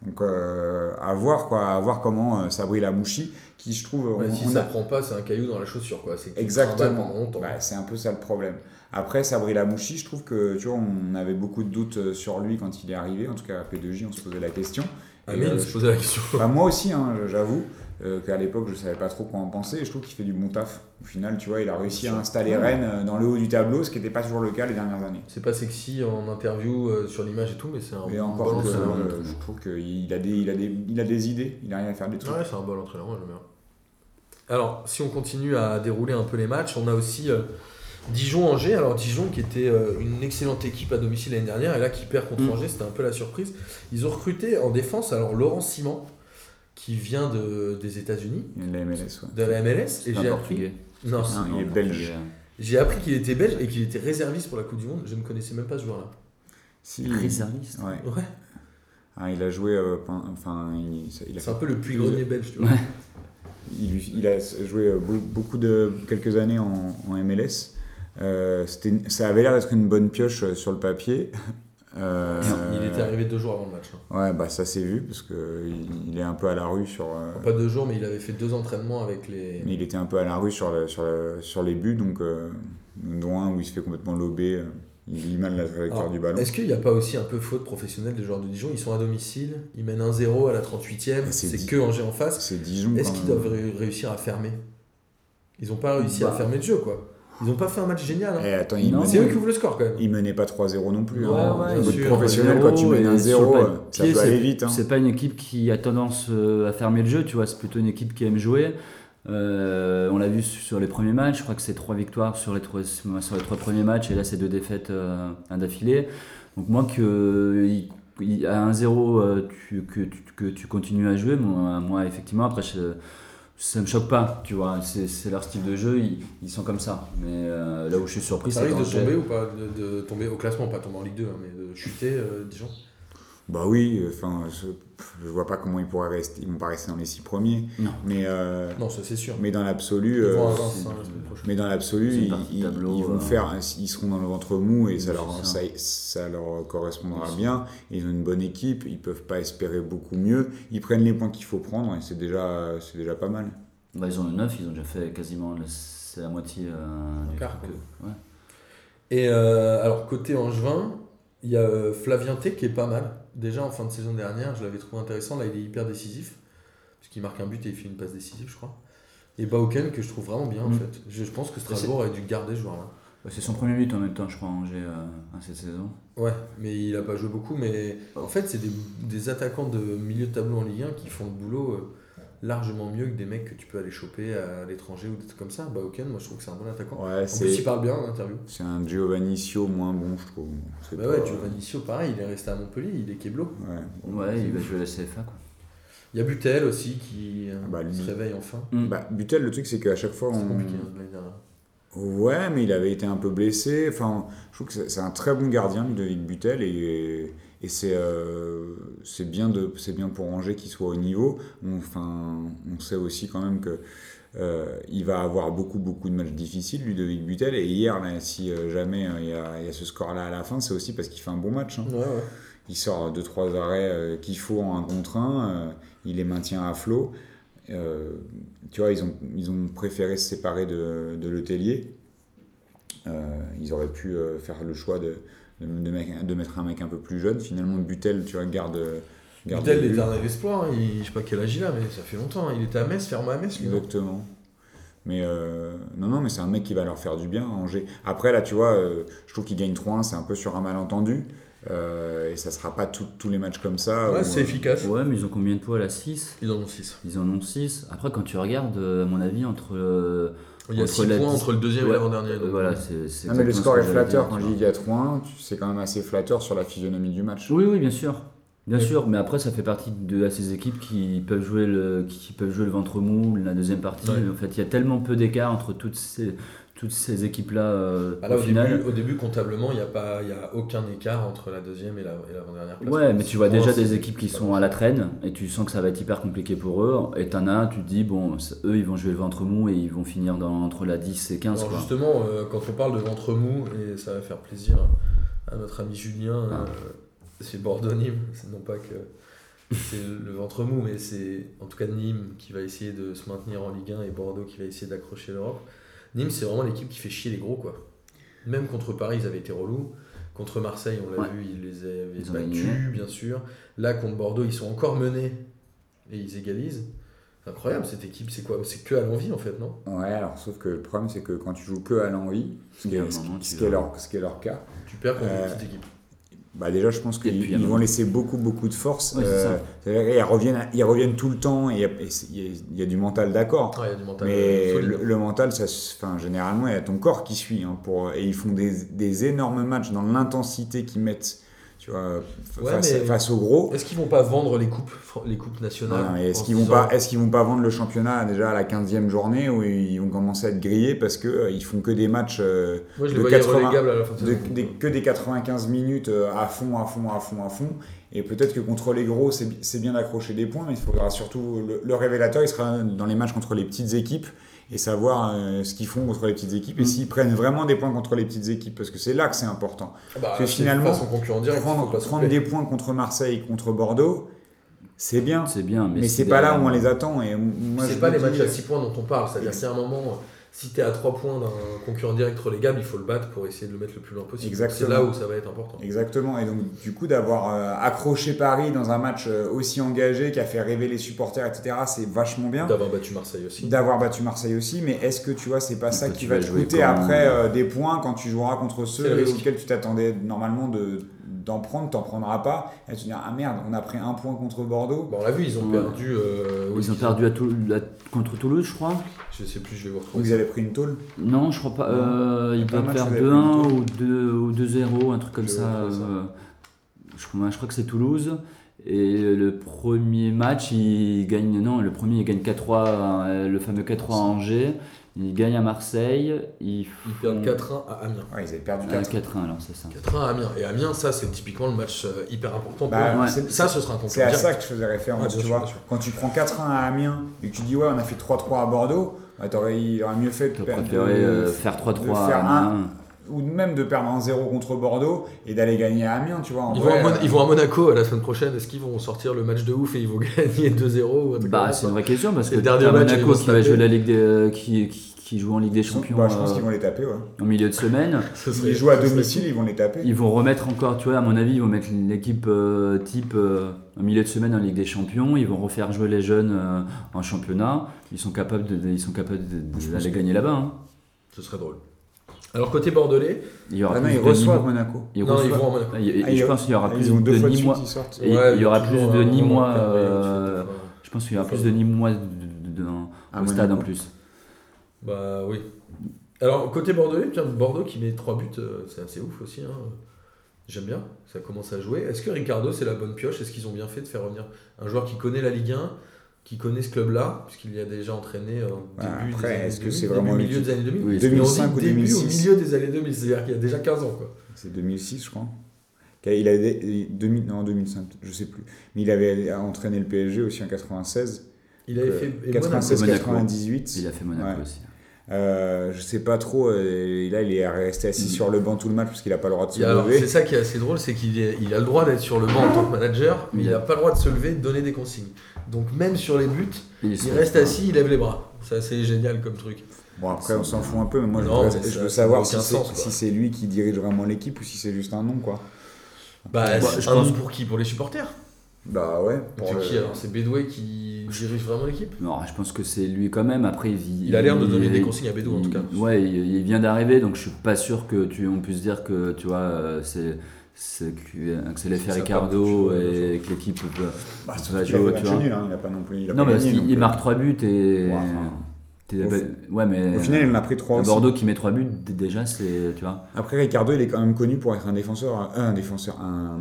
donc euh, à voir quoi, à voir comment euh, Sabri Lamouchi, qui je trouve, Ouais, on- si on ça a- prend pas, c'est un caillou dans la chaussure, quoi. Exactement. Bah, c'est un peu ça le problème. Après Sabri Lamouchi, je trouve que tu vois, on avait beaucoup de doutes euh, sur lui quand il est arrivé, en tout cas à P2J, on se posait la question. Ah, euh, il se posait la question. bah, moi aussi, hein, j'avoue, euh, qu'à l'époque je savais pas trop quoi en penser, et je trouve qu'il fait du bon taf. Au final, tu vois, il a réussi à installer. Rennes euh, dans le haut du tableau, ce qui n'était pas toujours le cas les dernières années. C'est pas sexy en interview euh, sur l'image et tout, mais c'est un Et bon encore que, entraîneur. euh, je trouve qu'il a des, il a des, il a des idées, il arrive à faire des trucs. Ouais, c'est un bon entraîneur, moi, j'aime bien. Alors, si on continue à dérouler un peu les matchs, on a aussi Dijon-Angers. Alors, Dijon qui était euh, une excellente équipe à domicile l'année dernière, et là qui perd contre Mm. Angers, c'était un peu la surprise. Ils ont recruté en défense, alors Laurent Simon, qui vient de, des États-Unis, Il a la MLS, ouais. de la MLS, et j'ai appris. Non, il est belge. j'ai appris qu'il était belge et qu'il était réserviste pour la Coupe du Monde. Je ne connaissais même pas ce joueur-là. Si, Réserviste. Ouais. Ouais, Ah, il a joué, euh, enfin, il, il a, c'est un peu le puits-grenier belge, tu vois. Ouais. il, il a joué euh, beau- beaucoup de quelques années en, en MLS. Euh, c'était- ça avait l'air d'être une bonne pioche euh, sur le papier. *laughs* Euh, Il était arrivé deux jours avant le match. hein. Ouais, bah ça s'est vu parce que il, il est un peu à la rue sur. euh, Pas deux jours, mais il avait fait deux entraînements avec les. mais il était un peu à la rue sur, le- sur, le- sur les buts, donc euh, dont un où il se fait complètement lober. euh, il lit mal la trajectoire Alors, du ballon. Est-ce qu'il n'y a pas aussi un peu faute professionnelle des joueurs de Dijon? Ils sont à domicile, ils mènent 1-0 à la 38e, Mais c'est que Angers en face. C'est Dijon. Est-ce qu'ils doivent ré- réussir à fermer? Ils n'ont pas réussi à Bah. fermer le jeu, quoi. Ils n'ont pas fait un match génial. hein. Eh, attends. C'est eux qui ouvrent le score quand même. il menait pas 3-0 non plus. Ouais, hein. ouais, Au professionnel, quand tu mènes un Et sur 0, le euh, ça peut aller c'est- vite. hein. C'est pas une équipe qui a tendance euh, à fermer le jeu, tu vois, c'est plutôt une équipe qui aime jouer. Euh, on l'a vu sur les premiers matchs, je crois que c'est trois victoires sur les trois, sur les trois premiers matchs et là c'est deux défaites euh, d'affilée. Donc moi que il- il- à 1-0 euh, tu, que, tu, que tu continues à jouer, moi, moi, effectivement après je- ça me choque pas, tu vois, c'est c'est leur style de jeu, ils, ils sont comme ça. Mais euh, là où je suis surpris Ça c'est risque de tomber ou pas de, de tomber au classement, pas tomber en Ligue 2, hein, mais de chuter euh, Dijon Bah oui, enfin, je, je vois pas comment ils pourraient rester. Ils vont pas rester dans les six premiers. Non. Mais, euh, Non, ça c'est sûr. mais dans l'absolu, Ils euh, mais dans l'absolu, ils, partie de ils- tableau, ils vont euh. faire, ils seront dans le ventre mou et ça leur, ça. ça. ça leur correspondra Oui, bien. Ils ont une bonne équipe, ils peuvent pas espérer beaucoup mieux. Ils prennent les points qu'il faut prendre et c'est déjà, c'est déjà pas mal. Bah, ils ont le 9, ils ont déjà fait quasiment le- c'est la moitié euh, du quart, ouais. Et euh, alors, côté Angevin, il y a euh, Flavien T qui est pas mal. Déjà en fin de saison dernière, je l'avais trouvé intéressant. Là, il est hyper décisif. Puisqu'il marque un but et il fait une passe décisive, je crois. Et Bauken, que je trouve vraiment bien en Mm. fait. Je, je pense que Strasbourg aurait dû garder ce joueur-là. Bah, c'est son premier but en même temps, je crois, à Angers euh, à cette saison. Ouais, mais il a pas joué beaucoup. Mais en fait, c'est des, des attaquants de milieu de tableau en Ligue 1 qui font le boulot euh, largement mieux que des mecs que tu peux aller choper à l'étranger ou des trucs comme ça. Bauken, moi je trouve que c'est un bon attaquant. Ouais, En plus, il parle bien en interview. c'est un Giovannicio moins bon, je trouve. Bah pas- ouais, Giovannicio, pareil, il est resté à Montpellier, il est Keblo. Ouais, Ouais, il va jouer à la CFA, quoi. Il y a Butel aussi qui euh, Bah, lui. se réveille enfin. Bah, Butel, le truc, c'est qu'à chaque fois, C'est on. compliqué hein, l'année dernière. Ouais, mais il avait été un peu blessé. Enfin, je trouve que c'est- c'est un très bon gardien, Ludovic Butel, et, et c'est euh, c'est bien, de- c'est bien pour Angers qu'il soit au niveau. On, enfin, on sait aussi quand même que euh, il va avoir beaucoup, beaucoup de matchs difficiles, Ludovic Butel. Et hier, là, si euh, jamais euh, il y, a, il y a ce score-là à la fin, c'est aussi parce qu'il fait un bon match. hein. Ouais, ouais. Il sort 2-3 arrêts euh, qu'il faut en un contre un, euh, il les maintient à flot. Euh, tu vois, ils ont, ils ont préféré se séparer de, de Letellier. Euh, ils auraient pu euh, faire le choix de, de, de mec- de mettre un mec un peu plus jeune. Finalement, Butel, tu vois, garde. garde Butel est un espoir, hein. il, je sais pas quel âge il a, mais ça fait longtemps. hein. Il était à Metz, ferme à Metz, lui. Exactement. Mais euh, non, non, mais c'est un mec qui va leur faire du bien à Angers. Après, là, tu vois, euh, je trouve qu'il gagne 3-1, c'est un peu sur un malentendu. Euh, et ça sera pas tout- tous les matchs comme ça. Ouais, c'est euh, efficace. Ouais, mais ils ont combien de points là 6 Ils en ont 6. Ils en ont 6. Après, quand tu regardes, euh, à mon avis, entre. euh, Il y a Entre 6 la points dix- entre le deuxième et Ouais, l'avant-dernier. euh, donc, voilà, c'est. Non, mais le score est flatteur. dire, Quand je dis qu'il y a 3-1, tu- c'est quand même assez flatteur sur la physionomie du match. Oui, oui, bien sûr. Bien Mais- sûr, mais après, ça fait partie de ces équipes qui peuvent jouer le, qui peuvent jouer le ventre mou, la deuxième partie. Ouais. En fait, il y a tellement peu d'écart entre toutes ces, toutes ces équipes-là euh, Ah, là, au au, final. début, au début, comptablement, il n'y a, pas- y a aucun écart entre la deuxième et la- et l'avant-dernière place. Ouais, mais tu vois déjà des équipes qui sont à la traîne et tu sens que ça va être hyper compliqué pour eux. Et t'en as tu te dis, bon, eux ils vont jouer le ventre mou et ils vont finir dans, entre la 10 et 15. Alors quoi. justement, euh, quand on parle de ventre mou, et ça va faire plaisir à notre ami Julien, Ah. euh, c'est Bordeaux-Nîmes, c'est non pas que c'est le ventre mou, mais c'est en tout cas Nîmes qui va essayer de se maintenir en Ligue 1 et Bordeaux qui va essayer d'accrocher l'Europe. Nîmes, c'est vraiment l'équipe qui fait chier les gros, quoi. Même contre Paris, ils avaient été relous. Contre Marseille, on l'a Ouais. vu, ils les avaient Ils battus, bien sûr. Là, contre Bordeaux, ils sont encore menés et ils égalisent. C'est incroyable cette équipe, c'est quoi? C'est que à l'envie en fait, non? Ouais, alors sauf que le problème, c'est que quand tu joues que à l'envie, ce qui est, ce leur, ce qui est leur cas, Tu perds contre Euh, une petite équipe. Bah déjà, je pense qu'ils ils vont laisser beaucoup, beaucoup de force. Ouais, c'est-à-dire qu'ils reviennent, ils reviennent tout le temps et il y a- du mental, d'accord. Mental Mais euh, le, le mental, ça, enfin, généralement, il y a ton corps qui suit. hein, pour, et ils font des, des énormes matchs dans l'intensité qu'ils mettent tu vois, f- Ouais, face, aux gros. Est-ce qu'ils vont pas vendre les coupes, les coupes nationales est-ce qu'ils vont pas, est-ce qu'ils vont pas vendre le championnat déjà à la 15e journée où ils vont commencer à être grillés parce que euh, ils font que des matchs euh, Moi, je les de voyais 80 relégables à la fin de de- saison. des- que des 95 minutes euh, à fond, à fond, à fond, à fond. Et peut-être que contre les gros, c'est bien d'accrocher des points, mais il faudra surtout le, le révélateur, il sera dans les matchs contre les petites équipes et savoir euh, ce qu'ils font contre les petites équipes et Mm. s'ils prennent vraiment des points contre les petites équipes parce que c'est là que c'est important. Ah bah, que c'est finalement, direct, prendre des points contre Marseille, contre Bordeaux, c'est bien. C'est bien, mais, Mais c'est pas là où on les attend. Et moi, C'est pas les matchs à 6 points dont on parle. C'est-à-dire a un moment, si tu es à 3 points d'un concurrent direct relégable, il faut le battre pour essayer de le mettre le plus loin possible. C'est Exactement. là où ça va être important. Exactement. Et donc, du coup, d'avoir euh, accroché Paris dans un match euh, aussi engagé qui a fait rêver les supporters, etc., c'est vachement bien. D'avoir battu Marseille aussi. D'avoir battu Marseille aussi, mais est-ce que tu vois, c'est pas ça qui tu va vas te coûter après euh, des points quand tu joueras contre ceux auxquels tu t'attendais normalement de d'en prendre, t'en prendras pas. Et tu te dis, ah merde, on a pris un point contre Bordeaux. Bon, on l'a vu, ils ont Ouais. perdu. euh, Ils ont perdu à contre Toulouse, je crois. Je sais plus, je vais vous retrouver. ils avaient pris une tôle. Non, je crois pas. Euh, ils doivent faire où vous avez 2-1 pris ou 2 ou 2-0, un truc comme Je ça. vois ça. euh, je, crois, je crois que c'est Toulouse. Et le premier match, il gagne. Non, le premier, il gagne 4-3, euh, le fameux 4-3 à Angers. Il gagne à Marseille. Ils, Ils perdent 4-1 à Amiens. Ouais, ils avaient perdu Ah, 4. 4-1, alors c'est ça. 4-1 à Amiens. Et Amiens, ça, c'est typiquement le match euh, hyper important pour Bah, Ça, ce sera un C'est à direct. ça que je faisais référence, Ouais, tu sûr, vois. Quand tu prends 4-1 à Amiens et que tu dis, ouais, on a fait 3-3 à Bordeaux, bah, t'aurais, il aurait mieux fait de, préféré de- euh, faire 3-3 de faire à Amiens. Ou même de perdre 1-0 contre Bordeaux et d'aller gagner à Amiens, tu vois. En Ils, vrai, vont à Mon- euh, ils vont à Monaco euh, la semaine prochaine. Est-ce qu'ils vont sortir le match de ouf et ils vont *laughs* gagner 2-0 ou un truc Bah, c'est une vraie question parce C'est que le dernier match, ils Monaco qui va jouer la Ligue des, euh, qui, qui, qui joue en Ligue des Champions bah, je pense euh, qu'ils vont les taper, ouais. en milieu de semaine. *laughs* Serait- jouent à domicile, ils vont les taper. Ils vont remettre encore, tu vois, à mon avis, ils vont mettre l'équipe euh, type euh, en milieu de semaine en Ligue des Champions. Ils vont refaire jouer les jeunes euh, en championnat. Ils sont capables de, de- ils sont capables de- d'aller gagner là-bas. hein. Ce serait drôle. Alors, côté bordelais, Il y aura Ah non, ils de reçoivent Monaco. ils Non, ils reçoivent- vont à Monaco. Ah, il y a- je pense qu'il y aura Ah, plus de Nîmois. Ouais, il y aura plus de Nîmois, euh, tu- Je pense qu'il y aura plus de Nîmois au stade en plus. Bah oui. Alors, côté bordelais, tiens, Bordeaux qui met 3 buts, euh, c'est assez ouf aussi. hein. J'aime bien, ça commence à jouer. Est-ce que Ricardo, c'est la bonne pioche? Est-ce qu'ils ont bien fait de faire revenir un joueur qui connaît la Ligue 1, qui connaît ce club-là, puisqu'il y a déjà entraîné au Ouais, début après, des années est-ce que 2000, c'est début, vraiment milieu des années 2000 Oui, Mais on dit 2005 ou début 2006. au milieu des années 2000, c'est-à-dire qu'il y a déjà 15 ans. Quoi. C'est 2006, je crois. Il a, des- 2000, non, 2005, je sais plus. Mais il avait entraîné le PSG aussi en 96. Il avait fait et 96, Monaco. 98. Il a fait Monaco Ouais. aussi. Euh, je sais pas trop. euh, là, il est resté assis Mm. sur le banc tout le match parce qu'il a pas le droit de se lever. c'est ça qui est assez drôle, c'est qu'il il a le droit d'être sur le banc en tant que manager, mais il n'a pas le droit de se lever, de donner des consignes. Donc même sur les buts, Il, reste assis, il lève les bras. Ça, c'est génial comme truc. Bon, après, on s'en fout un peu, mais moi, je, Non, voudrais- mais je ça- veux savoir si c'est si lui qui dirige vraiment l'équipe ou si c'est juste un nom, quoi. Bah, Bah, je un pense- nom pour qui? Pour les supporters? Bah ouais. pour le- qui? alors C'est Bédoué qui dirige vraiment l'équipe? Non, je pense que c'est lui quand même. Après, il, Il a l'air de donner il- des consignes à Bédou en tout cas. Ouais, il, il vient d'arriver, donc je suis pas sûr que tu, on puisse dire que tu vois, euh, c'est c'est que, pas Ricardo et que l'équipe peut- Bah, tu vois. hein, il a pas non plus. Il a Non, pas mais gagné, il euh, marque 3 buts et. Ouais, enfin, au- ouais, mais. Au final, il en a pris 3 aussi. Bordeaux qui met 3 buts, déjà, c'est. Tu vois. Après, Ricardo, il est quand même connu pour être un défenseur, euh, un défenseur, un,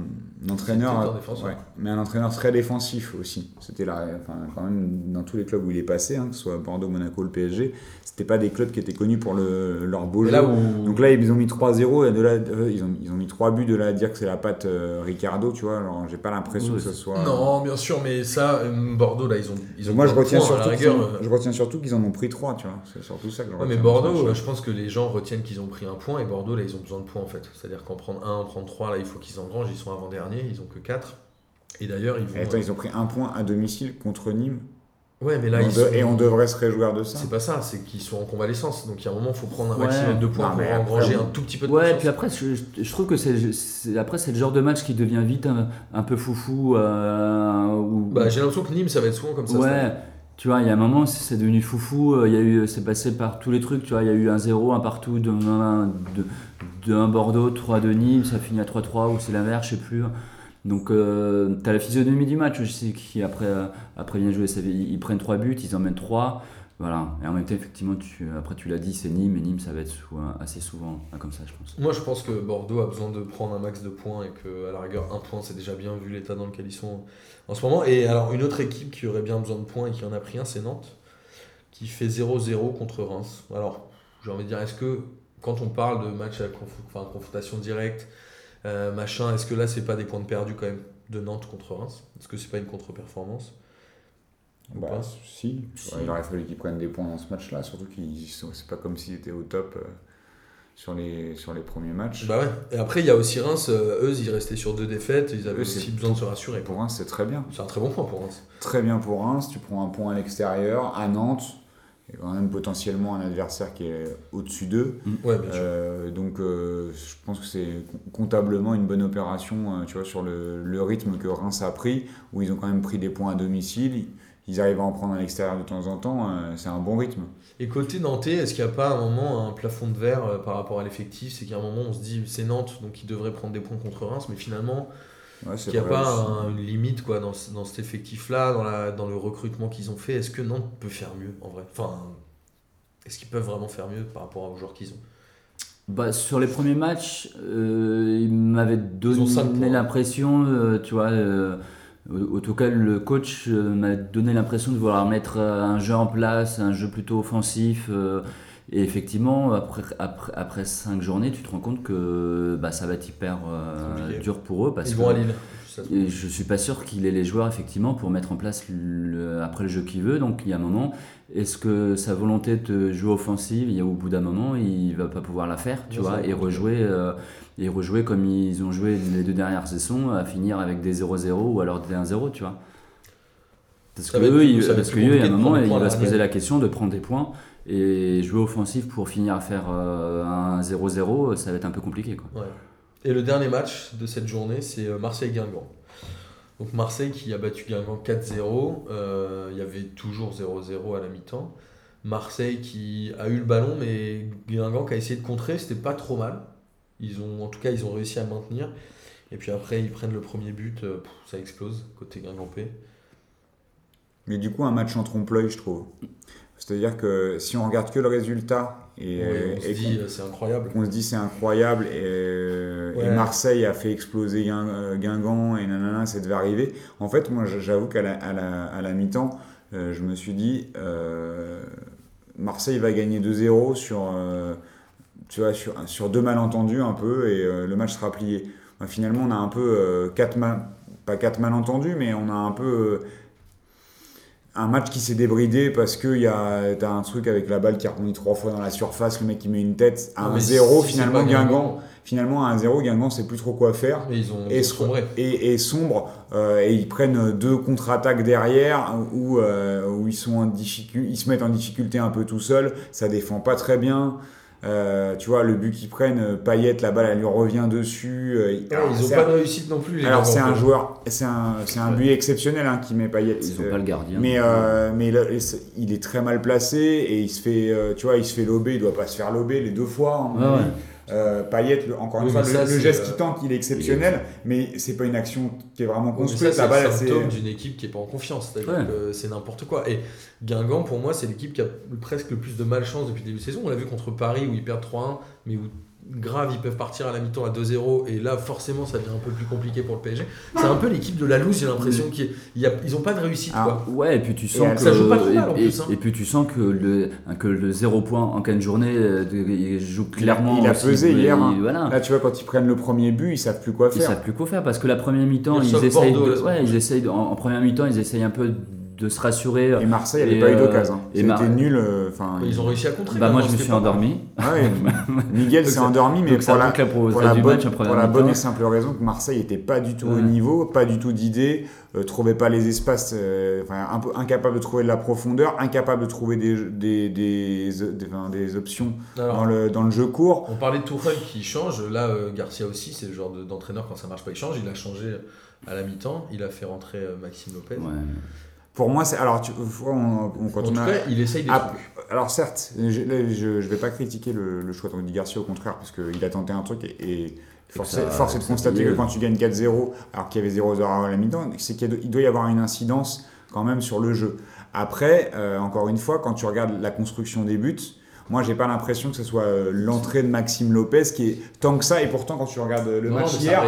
un entraîneur, C'était un défenseur. ouais, mais un entraîneur très défensif aussi. C'était là, enfin, quand même dans tous les clubs où il est passé, hein, que ce soit Bordeaux, Monaco, le PSG, c'était pas des clubs qui étaient connus pour le, leur beau jeu. là où. Donc là, ils ont mis 3-0 et de là, euh, ils, ont, ils ont mis 3 buts de là à dire que c'est la patte euh, Ricardo, tu vois. Alors, j'ai pas l'impression Oui, que ce soit. Non, bien sûr, mais ça, euh, Bordeaux, là, ils ont. Ils ont Moi, je retiens, points, à la surtout qu'ils rigueur, ont- euh, je retiens surtout qu'ils en ont pris 3, tu vois. C'est surtout ça que je Ouais, mais Bordeaux, euh, je pense que les gens retiennent qu'ils ont pris un point et Bordeaux, là, ils ont besoin de points en fait. C'est-à-dire qu'en prendre un, en prendre trois, là, il faut qu'ils engrangent. Ils sont avant-derniers, ils ont que 4. Et d'ailleurs, ils vont. Et attends, ils ont pris un point à domicile contre Nîmes. Ouais, mais là, Et on ils de- sont- Et on devrait se réjouir de ça. C'est pas ça, c'est qu'ils sont en convalescence. Donc, il y a un moment, il faut prendre un Ouais. maximum de points Non, pour engranger on- un tout petit peu de Ouais, puis après, je, trouve que c'est, après, c'est le genre de match qui devient vite un, un peu foufou. Euh, Bah, j'ai l'impression que Nîmes, ça va être souvent comme ça. Ouais, tu vois, il y a un moment, c'est devenu foufou. euh, Il y a eu, c'est passé par tous les trucs. Tu vois, il y a eu un 0, un partout, de 1 de, de un Bordeaux, 3 de Nîmes, ça finit à 3-3 ou c'est l'inverse, je sais plus. Donc, euh, tu as la physionomie du match, sais qui après, euh, bien joué. c'est- Ils, prennent 3 buts, ils en mènent 3. Voilà. Et en même temps, effectivement, tu, après, tu l'as dit, c'est Nîmes, et Nîmes, ça va être sou- assez souvent hein, comme ça, je pense. Moi, je pense que Bordeaux a besoin de prendre un max de points et que, à la rigueur, un point, c'est déjà bien vu l'état dans lequel ils sont en ce moment. Et alors, une autre équipe qui aurait bien besoin de points et qui en a pris un, c'est Nantes, qui fait 0-0 contre Reims. Alors, j'ai envie de dire, est-ce que quand on parle de match à confrontation directe, euh, machin, est-ce que là, c'est pas des points de perdu quand même de Nantes contre Reims? Est-ce que c'est pas une contre-performance? Bah, pas si. Si. Ouais, il aurait fallu qu'ils prennent des points dans ce match-là, surtout qu'ils c'est pas comme s'ils étaient au top euh, sur, les, sur les premiers matchs. Bah ouais. Et après, il y a aussi Reims, euh, eux, ils restaient sur deux défaites, ils avaient Eux, aussi besoin de se rassurer. Pour Reims, c'est très bien. C'est un très bon point pour Reims. Très bien pour Reims. Tu prends un point à l'extérieur, à Nantes. Et quand même potentiellement un adversaire qui est au-dessus d'eux. Ouais, sûr. Euh, donc euh, je pense que c'est comptablement une bonne opération euh, tu vois, sur le, le rythme que Reims a pris, où ils ont quand même pris des points à domicile. Ils arrivent à en prendre à l'extérieur de temps en temps. euh, c'est un bon rythme. Et côté Nantais, est-ce qu'il n'y a pas un moment un plafond de verre euh, par rapport à l'effectif? C'est qu'à un moment on se dit c'est Nantes donc ils devraient prendre des points contre Reims, mais finalement Ouais, c'est il n'y a pas un- une limite quoi, dans, ce- dans cet effectif-là, dans, la, dans le recrutement qu'ils ont fait. Est-ce que Nantes peut faire mieux en vrai? Enfin, est-ce qu'ils peuvent vraiment faire mieux par rapport aux joueurs qu'ils ont? Bah, sur les premiers matchs, euh, il m'avait Ils cinq donné l'impression, euh, tu vois, euh, en tout cas le coach euh, m'a donné l'impression de vouloir mettre euh, un jeu en place, un jeu plutôt offensif. euh, et effectivement, après, après, après cinq journées, tu te rends compte que bah, ça va être hyper dur pour eux. Parce Ils que, vont à Lille. et je suis pas sûr qu'il ait les joueurs effectivement pour mettre en place le- après le jeu qu'il veut. Donc il y a un moment, est-ce que sa volonté de jouer offensive, il y a au bout d'un moment, il va pas pouvoir la faire, tu vois, et rejouer, euh, et rejouer comme ils ont joué les deux dernières saisons, à finir avec des 0-0 ou alors des 1-0, tu vois. Parce que eux, il- parce que eux, il y a un moment, il va se poser la question de prendre des points et jouer offensif pour finir à faire euh, un 0-0, ça va être un peu compliqué, quoi. Ouais. Et le dernier match de cette journée, c'est euh, Marseille-Guingamp. Donc Marseille qui a battu Guingamp 4-0. euh, il y avait toujours 0-0 à la mi-temps. Marseille qui a eu le ballon, mais Guingamp qui a essayé de contrer, c'était pas trop mal. Ils ont, en tout cas, ils ont réussi à maintenir. Et puis après, ils prennent le premier but, euh, ça explose côté Guingampais. Mais du coup, un match en trompe-l'œil, je trouve. C'est-à-dire que si on regarde que le résultat et, Ouais, on se et dit, euh, c'est incroyable. qu'on se dit c'est incroyable et, euh. Marseille a fait exploser Guin- euh, Guingamp et nanana, ça devait arriver. En fait, moi j'avoue qu'à la, à la, à la mi-temps, euh, je me suis dit euh, Marseille va gagner 2-0 sur, euh, tu vois, sur, sur deux malentendus un peu et euh, le match sera plié. Bah, finalement, on a un peu euh, quatre mal- pas quatre malentendus, mais on a un peu euh, un match qui s'est débridé parce que y a t'as un truc avec la balle qui rebondit trois fois dans la surface, le mec qui met une tête à Non, un mais 0 si c'est finalement pas Guingamp finalement à un 0 Guingamp sait plus trop quoi faire Mais ils ont et, et, et sombre euh, et ils prennent deux contre-attaques derrière où, euh, où ils sont en difficulté ils se mettent en difficulté un peu tout seuls. Ça défend pas très bien Euh, tu vois le but qu'ils prennent euh, Payet la balle elle lui revient dessus euh, Ouais, alors, ils ont c'est pas un- de réussite non plus. les alors c'est un joueur c'est un, c'est un but exceptionnel hein, qui met Payet Ils ont Euh, pas le gardien. mais, euh, mais là, il est très mal placé et il se fait, tu vois, il se fait lober, il doit pas se faire lober les deux fois. ouais. Euh, Payet, le- encore une Oui, fois, le, geste euh, qui tente, il est exceptionnel, mais c'est pas une action qui est vraiment construite. c'est le symptôme d'une équipe qui est pas en confiance. C'est-à-dire Ouais. que c'est n'importe quoi. Et Guingamp, pour moi, c'est l'équipe qui a presque le plus de malchance depuis le début de saison. On l'a vu contre Paris où ils perdent 3-1, mais où grave, ils peuvent partir à la mi-temps à 2-0. Et là, forcément, ça devient un peu plus compliqué pour le PSG. C'est un peu l'équipe de la loose, j'ai l'impression. Mm. qu'il y a- il y a- ils ont pas de réussite. Ah. quoi. Ouais, et puis tu sens que ça joue pas trop mal, en et, plus, hein. et puis tu sens que le que le zéro point en quinze journée euh, de- il joue Il a- clairement. il a aussi, pesé hier, il- hein. Voilà. Là, tu vois, quand ils prennent le premier but, ils savent plus quoi Ils faire. savent plus quoi faire parce que la première mi-temps, Ils ils, essayent, Bordeaux, de, ouais, ils essayent de- en, en première mi-temps, ils essayent un peu de se rassurer. Et Marseille n'avait pas eu euh, d'occasion. et C'était Mar- nul. euh, Enfin, Ils ont réussi à contrer. Bah moi, je me suis endormi. Ouais, *laughs* Miguel s'est endormi, mais pour la, pour bonne, match en première pour la bonne mi-temps. et simple raison que Marseille était pas du tout au niveau, pas du tout d'idées, euh, trouvait pas les espaces, euh, enfin, un peu incapable de trouver de la profondeur, incapable de trouver des, des, des, des, options Alors, dans le, dans le jeu court. On parlait de Tourelle qui change. Là, euh, Garcia aussi, c'est le genre de- d'entraîneur quand ça marche pas, il change. Il a changé à la mi-temps. Il a fait rentrer euh, Maxime Lopez. Ouais. Pour moi, c'est alors tu, vois, on- on- quand en on tout a, cas, il essaye des Ah, alors certes, je, je vais pas critiquer le, le choix de Rudy Garcia, au contraire, parce qu'il a tenté un truc et, et force, ça- force est de constater que quand tu gagnes 4-0, alors qu'il y avait 0-0 à la mi-temps, c'est qu'il doit y avoir une incidence quand même sur le jeu. Après, euh, encore une fois, quand tu regardes la construction des buts, moi j'ai pas l'impression que ce soit euh, l'entrée de Maxime Lopez qui est tant que ça, et pourtant quand tu regardes le Non, match hier,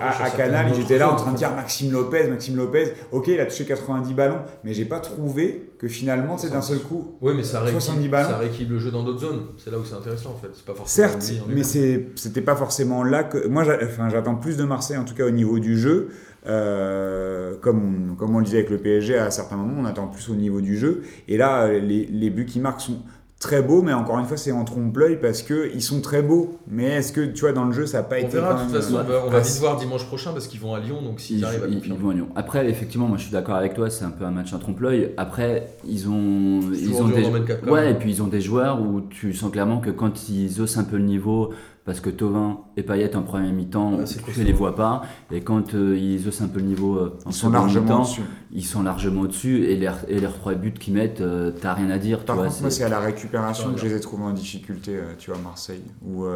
à, à Canal, étaient là en train de dire Maxime Lopez, Maxime Lopez. Ok, il a touché 90 ballons, mais j'ai pas trouvé que finalement, c'est d'un seul coup. Oui, mais ça 70 rééquilibre, ballons. ça rééquilibre le jeu dans d'autres zones. C'est là où c'est intéressant en fait. Pas forcément Certes, mais c'était pas forcément là que. Moi, j'attends plus de Marseille, en tout cas au niveau du jeu. Euh, comme, on, comme on le disait avec le PSG, à certains moments, on attend plus au niveau du jeu. Et là, euh, les, les buts qui marquent sont très beaux, mais encore une fois, c'est en trompe-l'œil parce qu'ils sont très beaux. Mais est-ce que, tu vois, dans le jeu, ça n'a pas On été. verra, quand de toute même, façon, euh, on va, on va vite voir dimanche prochain parce qu'ils vont à Lyon, donc s'ils Ils, arrivent à ils- ils confirmer. vont à Lyon. Après, effectivement, moi je suis d'accord avec toi, c'est un peu un match en trompe-l'œil. Après, ils ont, ils ont des, ouais, et puis ils ont des joueurs où tu sens clairement que quand ils haussent un peu le niveau, parce que Tovin et Payet en première mi-temps, Ouais, tu ne les vois pas, et quand euh, ils haussent un peu le niveau euh, en Ils sont largement mi-temps, dessus. ils sont largement au-dessus, et les, et leurs trois buts qu'ils mettent, euh, t'as rien à dire. Par tu vois, contre, moi, c'est- à la récupération que je les ai trouvés en difficulté, euh, tu vois, Marseille, où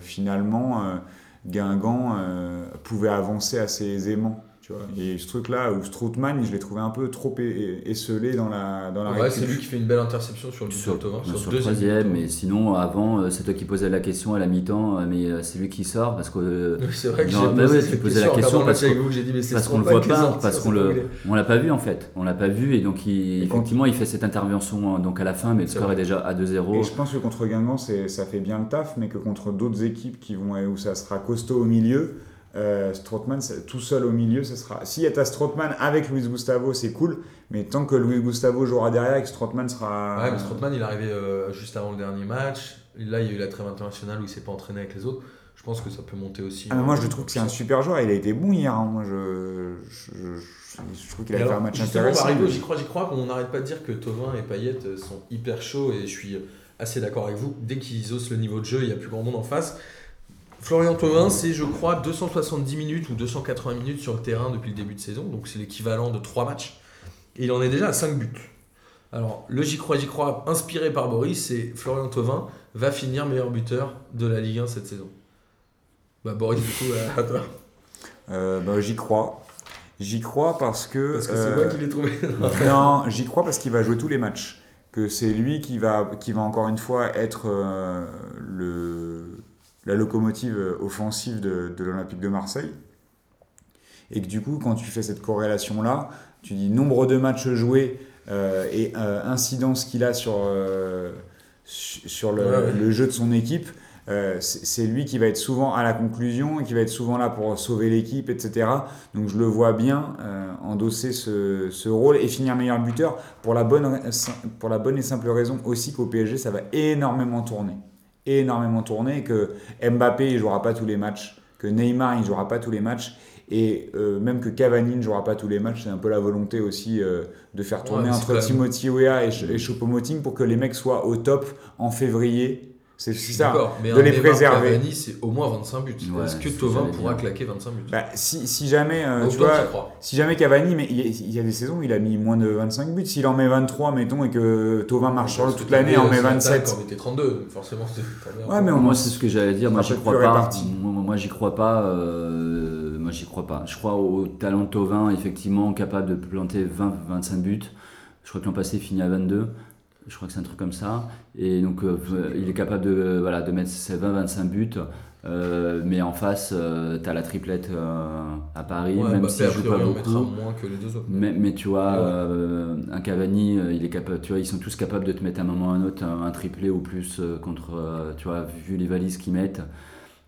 finalement, Guingamp pouvait avancer assez aisément. Tu vois. Et ce truc-là, où Strootman, je l'ai trouvé un peu trop esselé dans la, dans la Ouais, récup. c'est lui qui fait une belle interception sur le but sur, Tovin, sur sur le troisième, but. mais sinon, avant, euh, c'est toi qui posais la question à la mi-temps, euh, mais euh, c'est lui qui sort, parce que Oui, C'est vrai que j'ai posé ouais, tu posais la question parce qu'on- vous, j'ai dit mais c'est parce qu'on le voit pas, parce qu'on le, on l'a pas vu en fait, on l'a pas vu et donc effectivement il fait cette intervention euh, donc à la fin, mais le score est déjà à 2-0. Et je pense que contre Guingamp, c'est- ça fait bien le taf, mais que contre d'autres équipes qui vont, où ça sera costaud au milieu, euh, Strootman, tout seul au milieu, ça sera. Si tu as Strootman avec Luis Gustavo, c'est cool, mais tant que Luis Gustavo jouera derrière et que Strootman sera. Ouais, mais Strootman, il est arrivé euh, juste avant le dernier match. Là, il y a eu la trêve internationale où il s'est pas entraîné avec les autres. Je pense que ça peut monter aussi. Ah, moi, je trouve que c'est un super joueur. Il a été bon hier. hein. Moi, je, je, je- je trouve qu'il a fait un match intéressant. J'y crois, j'y crois. On n'arrête pas de dire que Tovin et Payet euh, sont hyper chauds et je suis assez d'accord avec vous. Dès qu'ils osent le niveau de jeu, il n'y a plus grand monde en face. Florian Thauvin, c'est je crois 270 minutes ou 280 minutes sur le terrain depuis le début de saison, donc c'est l'équivalent de 3 matchs. Et il en est déjà à 5 buts. Alors, le J'y crois, j'y crois, inspiré par Boris, c'est Florian Thauvin va finir meilleur buteur de la Ligue 1 cette saison. Bah Boris, du coup, à toi. *laughs* Euh, bah, j'y crois. J'y crois parce que. Parce que c'est euh, moi qui l'ai trouvé. *laughs* non, j'y crois parce qu'il va jouer tous les matchs. Que c'est lui qui va, qui va encore une fois être euh, le, la locomotive offensive de, de l'Olympique de Marseille. Et que du coup, quand tu fais cette corrélation-là, tu dis nombre de matchs joués euh, et euh, incidence qu'il a sur, euh, su- sur le, Ouais, ouais. le jeu de son équipe. euh, c'est lui qui va être souvent à la conclusion et qui va être souvent là pour sauver l'équipe, etc. Donc je le vois bien euh, endosser ce, ce rôle et finir meilleur buteur pour la, bonne, pour la bonne et simple raison aussi qu'au PSG ça va énormément tourner. Énormément tourner, que Mbappé il jouera pas tous les matchs, que Neymar il jouera pas tous les matchs et euh, même que Cavani ne jouera pas tous les matchs, c'est un peu la volonté aussi euh, de faire tourner entre Timothy Weah et, Ch- et Choupo-Moting pour que les mecs soient au top en février C'est ça. d'accord, mais de un les Neymar préserver. Cavani, c'est au moins 25 buts. Ouais, Est-ce que Tovin pourra dire. claquer 25 buts? Bah, si, si jamais, euh, tu vois, si jamais Cavani, mais il y, a, il y a des saisons où il a mis moins de 25 buts. S'il en met 23, mettons, et que Tovin marche sur toute l'année, en met 27. On mettait 32, donc forcément, c'est très bien. Ouais, mais au Moi, moins, c'est ce que j'allais dire. Moi, j'y crois pas. moi, j'y crois pas. euh, moi, j'y crois pas. Je crois au talent de Tovin, effectivement, capable de planter 20-25 buts. Je crois que l'an passé, il finit à 22. Je crois que c'est un truc comme ça. Et donc, euh, il est capable de, voilà, de mettre ses 20-25 buts. Euh, mais en face, tu as la triplette euh, à Paris, Ouais, même s'il a joue pas beaucoup. moins que les deux autres. Mais, mais tu vois, Ouais. euh, un Cavani, euh, il est capable, tu vois, ils sont tous capables de te mettre à un moment ou à un autre un, un triplé ou plus euh, contre, euh, tu vois, vu les valises qu'ils mettent.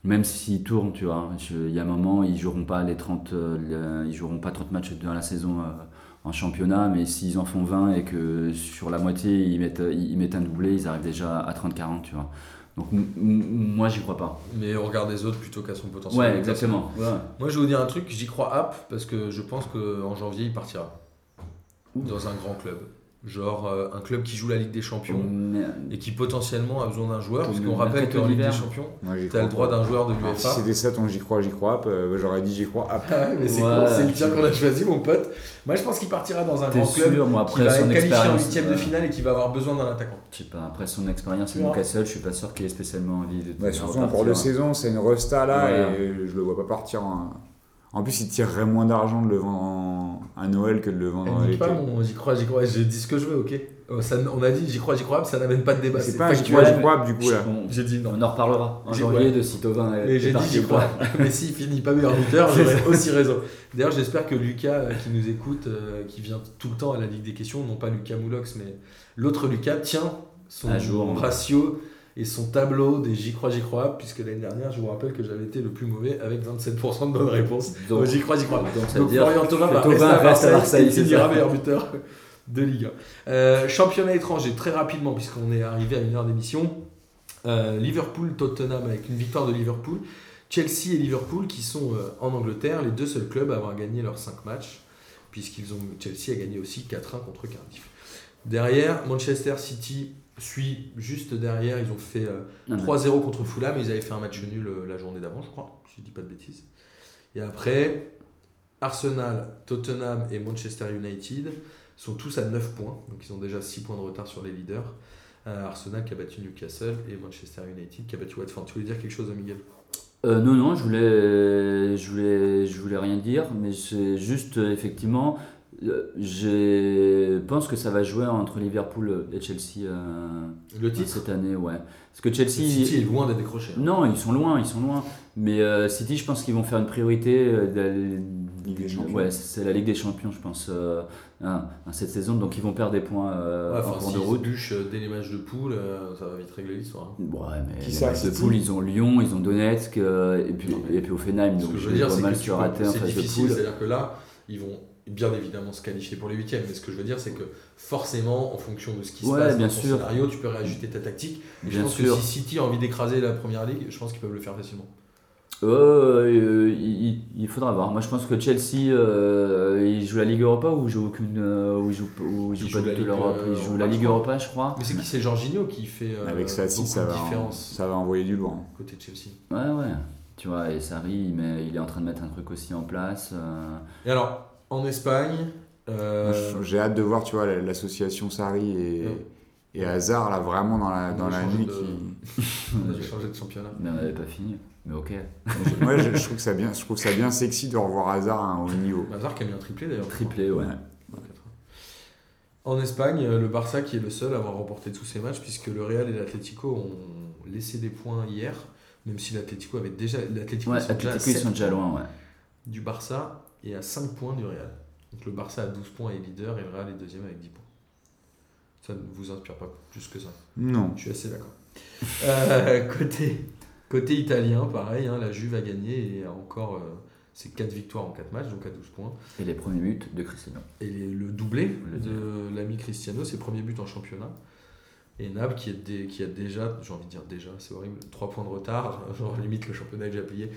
Même s'ils tournent, tu vois, je- il y a un moment, ils joueront pas les 30, euh, le- ils joueront pas 30 matchs dans la saison en championnat, mais s'ils en font 20 et que sur la moitié ils mettent, ils mettent un doublé, ils arrivent déjà à 30-40, tu vois. Donc moi, j'y crois pas. Mais on regarde les autres plutôt qu'à son potentiel. Ouais, exactement. Ouais. Moi, je vais vous dire un truc, j'y crois app parce que je pense qu'en janvier, il partira dans un grand club. Genre euh, un club qui joue la Ligue des Champions Mais- et qui potentiellement a besoin d'un joueur. Parce qu'on le rappelle qu'en Ligue des. Champions, tu as le droit d'un joueur de si l'UEFA. c'était ça ton j'y crois, j'y crois, euh, j'aurais dit j'y crois. Ah, mais c'est Ouais. le tien qu'on a choisi, mon pote. Moi, je pense qu'il partira dans un grand club moi, qui après va son être qualifié en huitième de euh, finale et qui va avoir besoin d'un attaquant. Je sais pas, après son expérience à. Newcastle, je suis pas sûr qu'il ait spécialement envie de. De surtout en cours de saison, c'est une resta là Ouais. et je le vois pas partir. En, en plus, il tirerait moins d'argent de le vendre en- à Noël que de le vendre à Elle dit l'été. pas mon j'y crois, j'y crois, j'ai dit ce que je veux, ok Euh, ça, On a dit j'y crois, j'y crois, mais ça n'amène pas de débat. C'est pas un j'y crois, j'y crois du coup là. J'ai dit non. on en reparlera en J'ai- janvier ouais. de si Tovin est, Mais j'ai dit j'y crois. *laughs* Mais s'il finit pas meilleur buteur, j'aurais aussi raison. D'ailleurs, j'espère que Lucas, euh, qui nous écoute, euh, qui vient tout le temps à la Ligue des questions, non pas Lucas Moulox, mais l'autre Lucas, tient son À jour. ratio et son tableau des j'y crois, j'y crois, puisque l'année dernière, je vous rappelle que j'avais été le plus mauvais avec 27% de bonnes réponses. Donc, j'y crois, j'y crois. donc ça veut Donc dire Florian Thauvin va rester à Marseille, Marseille, et c'est finira ça. meilleur buteur de Ligue 1. Euh, championnat étranger, très rapidement, puisqu'on est arrivé à une heure d'émission. Euh, Liverpool, Tottenham avec une victoire de Liverpool. Chelsea et Liverpool qui sont euh, en Angleterre, les deux seuls clubs à avoir gagné leurs 5 matchs, puisqu'ils ont Chelsea a gagné aussi 4-1 contre Cardiff. Derrière, Manchester City suit juste derrière, ils ont fait euh, Non, mais- 3-0 contre Fulham, ils avaient fait un match nul euh, la journée d'avant, je crois, si je dis pas de bêtises. Et après, Arsenal, Tottenham et Manchester United sont tous à 9 points, donc ils ont déjà 6 points de retard sur les leaders. Euh, Arsenal qui a battu Newcastle et Manchester United qui a battu Watford. Tu voulais dire quelque chose, Miguel? Euh, non, non, je voulais, je voulais, je voulais rien dire, mais c'est juste euh, effectivement, euh, je pense que ça va jouer entre Liverpool et Chelsea euh, Le titre cette année, ouais. Parce que Chelsea, City est loin d'être décroché. hein. non, ils sont loin, ils sont loin. Mais euh, City, je pense qu'ils vont faire une priorité. euh, d'aller- Ligue des Champions. Ouais, c'est la Ligue des Champions, je pense, euh, hein, cette saison. Donc ils vont perdre des points euh, Ouais, en cours de route. bûchent euh, dès les matchs de poule, euh, ça va vite régler l'histoire. hein. Ouais, mais Qui les ça, matchs de poule, ils ont Lyon, ils ont Donetsk, euh, et puis, Non, mais- et puis Offenheim. Ce Donc que je veux dire, c'est mal que se tu peux- rater en c'est phase de difficile, poule. c'est-à-dire que là, ils vont bien évidemment se qualifier pour les huitièmes, mais ce que je veux dire, c'est que forcément, en fonction de ce qui se passe bien dans ton sûr. scénario, tu peux réajuster ta tactique. Et je Bien pense sûr. que si City a envie d'écraser la première ligue, je pense qu'ils peuvent le faire facilement. Euh, euh, il, il- il faudra voir. Moi, je pense que Chelsea, euh, il joue la Ligue Europa ou il joue aucune, euh, ou il joue, ou il joue Il pas joue du tout l'Europe. Il joue la je Ligue. Europa, je crois. Mais c'est qui? C'est Jorginho qui fait euh, Avec ça, beaucoup ça va, différence ça va envoyer du lourd. côté de Chelsea. Ouais, ouais. Tu vois, et Sarri, met- il est en train de mettre un truc aussi en place. euh, Et alors, en Espagne, euh, J'ai hâte de voir, tu vois, l'association Sarri et, Ouais. et Hazard, là, vraiment dans la, On dans la nuit. de- Qui... *laughs* on a changé de championnat. mais on n'avait pas fini. Mais ok. Moi, je, je trouve que ça bien, je trouve ça bien sexy de revoir Hazard à un haut niveau. Hazard qui a mis un triplé d'ailleurs. Triplé, ouais. Ouais. En Espagne, euh, le Barça qui est le seul à avoir remporté tous ses matchs, puisque le Real et l'Atlético ont laissé des points hier, même si l'Atlético avait déjà. L'Atlético Ouais, ils sont déjà ils sont loin, ouais. Du Barça et à 5 points du Real. Donc le Barça a 12 points et est leader, et le Real est deuxième avec 10 points. Ça ne vous inspire pas plus que ça. Non. Je suis assez d'accord. Euh, *laughs* côté, côté italien, pareil, hein, la Juve a gagné et a encore euh, ses 4 victoires en 4 matchs, donc à 12 points. Et les premiers buts de Cristiano. Et les- le doublé Le de l'ami Cristiano, ses premiers buts en championnat. Et Naples qui, est dé- qui a déjà, j'ai envie de dire déjà, c'est horrible, 3 points de retard, *laughs* genre limite le championnat est déjà payé,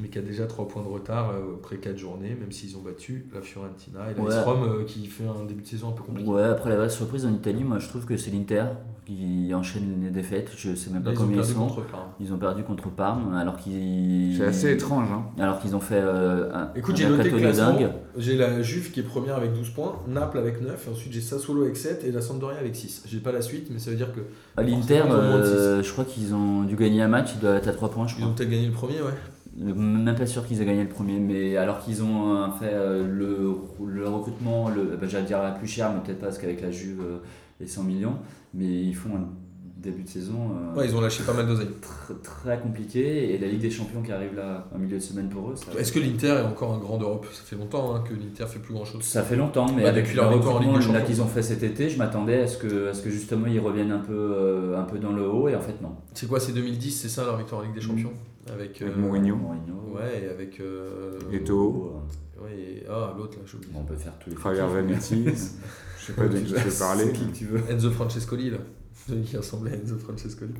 mais qui a déjà 3 points de retard euh, après 4 journées, même s'ils ont battu la Fiorentina et la Ouais. Rome euh, qui fait un début de saison un peu compliqué. Ouais, après la vraie surprise en Italie, moi je trouve que c'est l'Inter qui enchaîne les défaites. Je sais même pas Là, ils ont combien ils perdu sont. contre Parme. Ils ont perdu contre Parme alors qu'ils. C'est assez étrange. Hein. Alors qu'ils ont fait euh, un, Écoute, j'ai noté dingue. J'ai la Juve qui est première avec 12 points, Naples avec 9, et ensuite j'ai Sassuolo avec 7 et la Sampdoria avec 6. J'ai pas la suite, mais ça veut dire que À l'Inter, moins de euh, je crois qu'ils ont dû gagner un match, ils doivent être à 3 points, je ils ont crois. peut-être gagné le premier, ouais. Même pas sûr qu'ils aient gagné le premier, mais alors qu'ils ont euh, fait euh, le, le recrutement, le, bah, j'allais dire la plus chère, mais peut-être pas parce qu'avec la Juve, euh, les 100 millions, mais ils font un début de saison euh, Ouais, ils ont lâché pas mal d'oseille. tr- très compliqué et la Ligue des Champions qui arrive là en milieu de semaine pour eux. Ça, Est-ce que l'Inter est encore un grand d'Europe? Ça fait longtemps hein, que l'Inter fait plus grand chose. ça fait longtemps, mais Ouais, avec depuis le leur victoire en Ligue recrutement des là Champions. qu'ils ont fait cet été, je m'attendais à ce que, à ce que justement ils reviennent un peu, euh, un peu dans le haut et en fait non. C'est quoi, c'est 2010, c'est ça leur victoire en Ligue des Champions? Avec, Avec euh, Mourinho. Mourinho. Ouais, et avec. Euh, Eto'o. Ouais, et- ah, l'autre là, j'ai oublié. On peut faire tous les Javier Vanetti. *laughs* Je sais pas de qui tu veux parler. Qui que tu veux. Enzo Francescoli, là. *laughs* Celui qui ressemblait à Enzo Francescoli.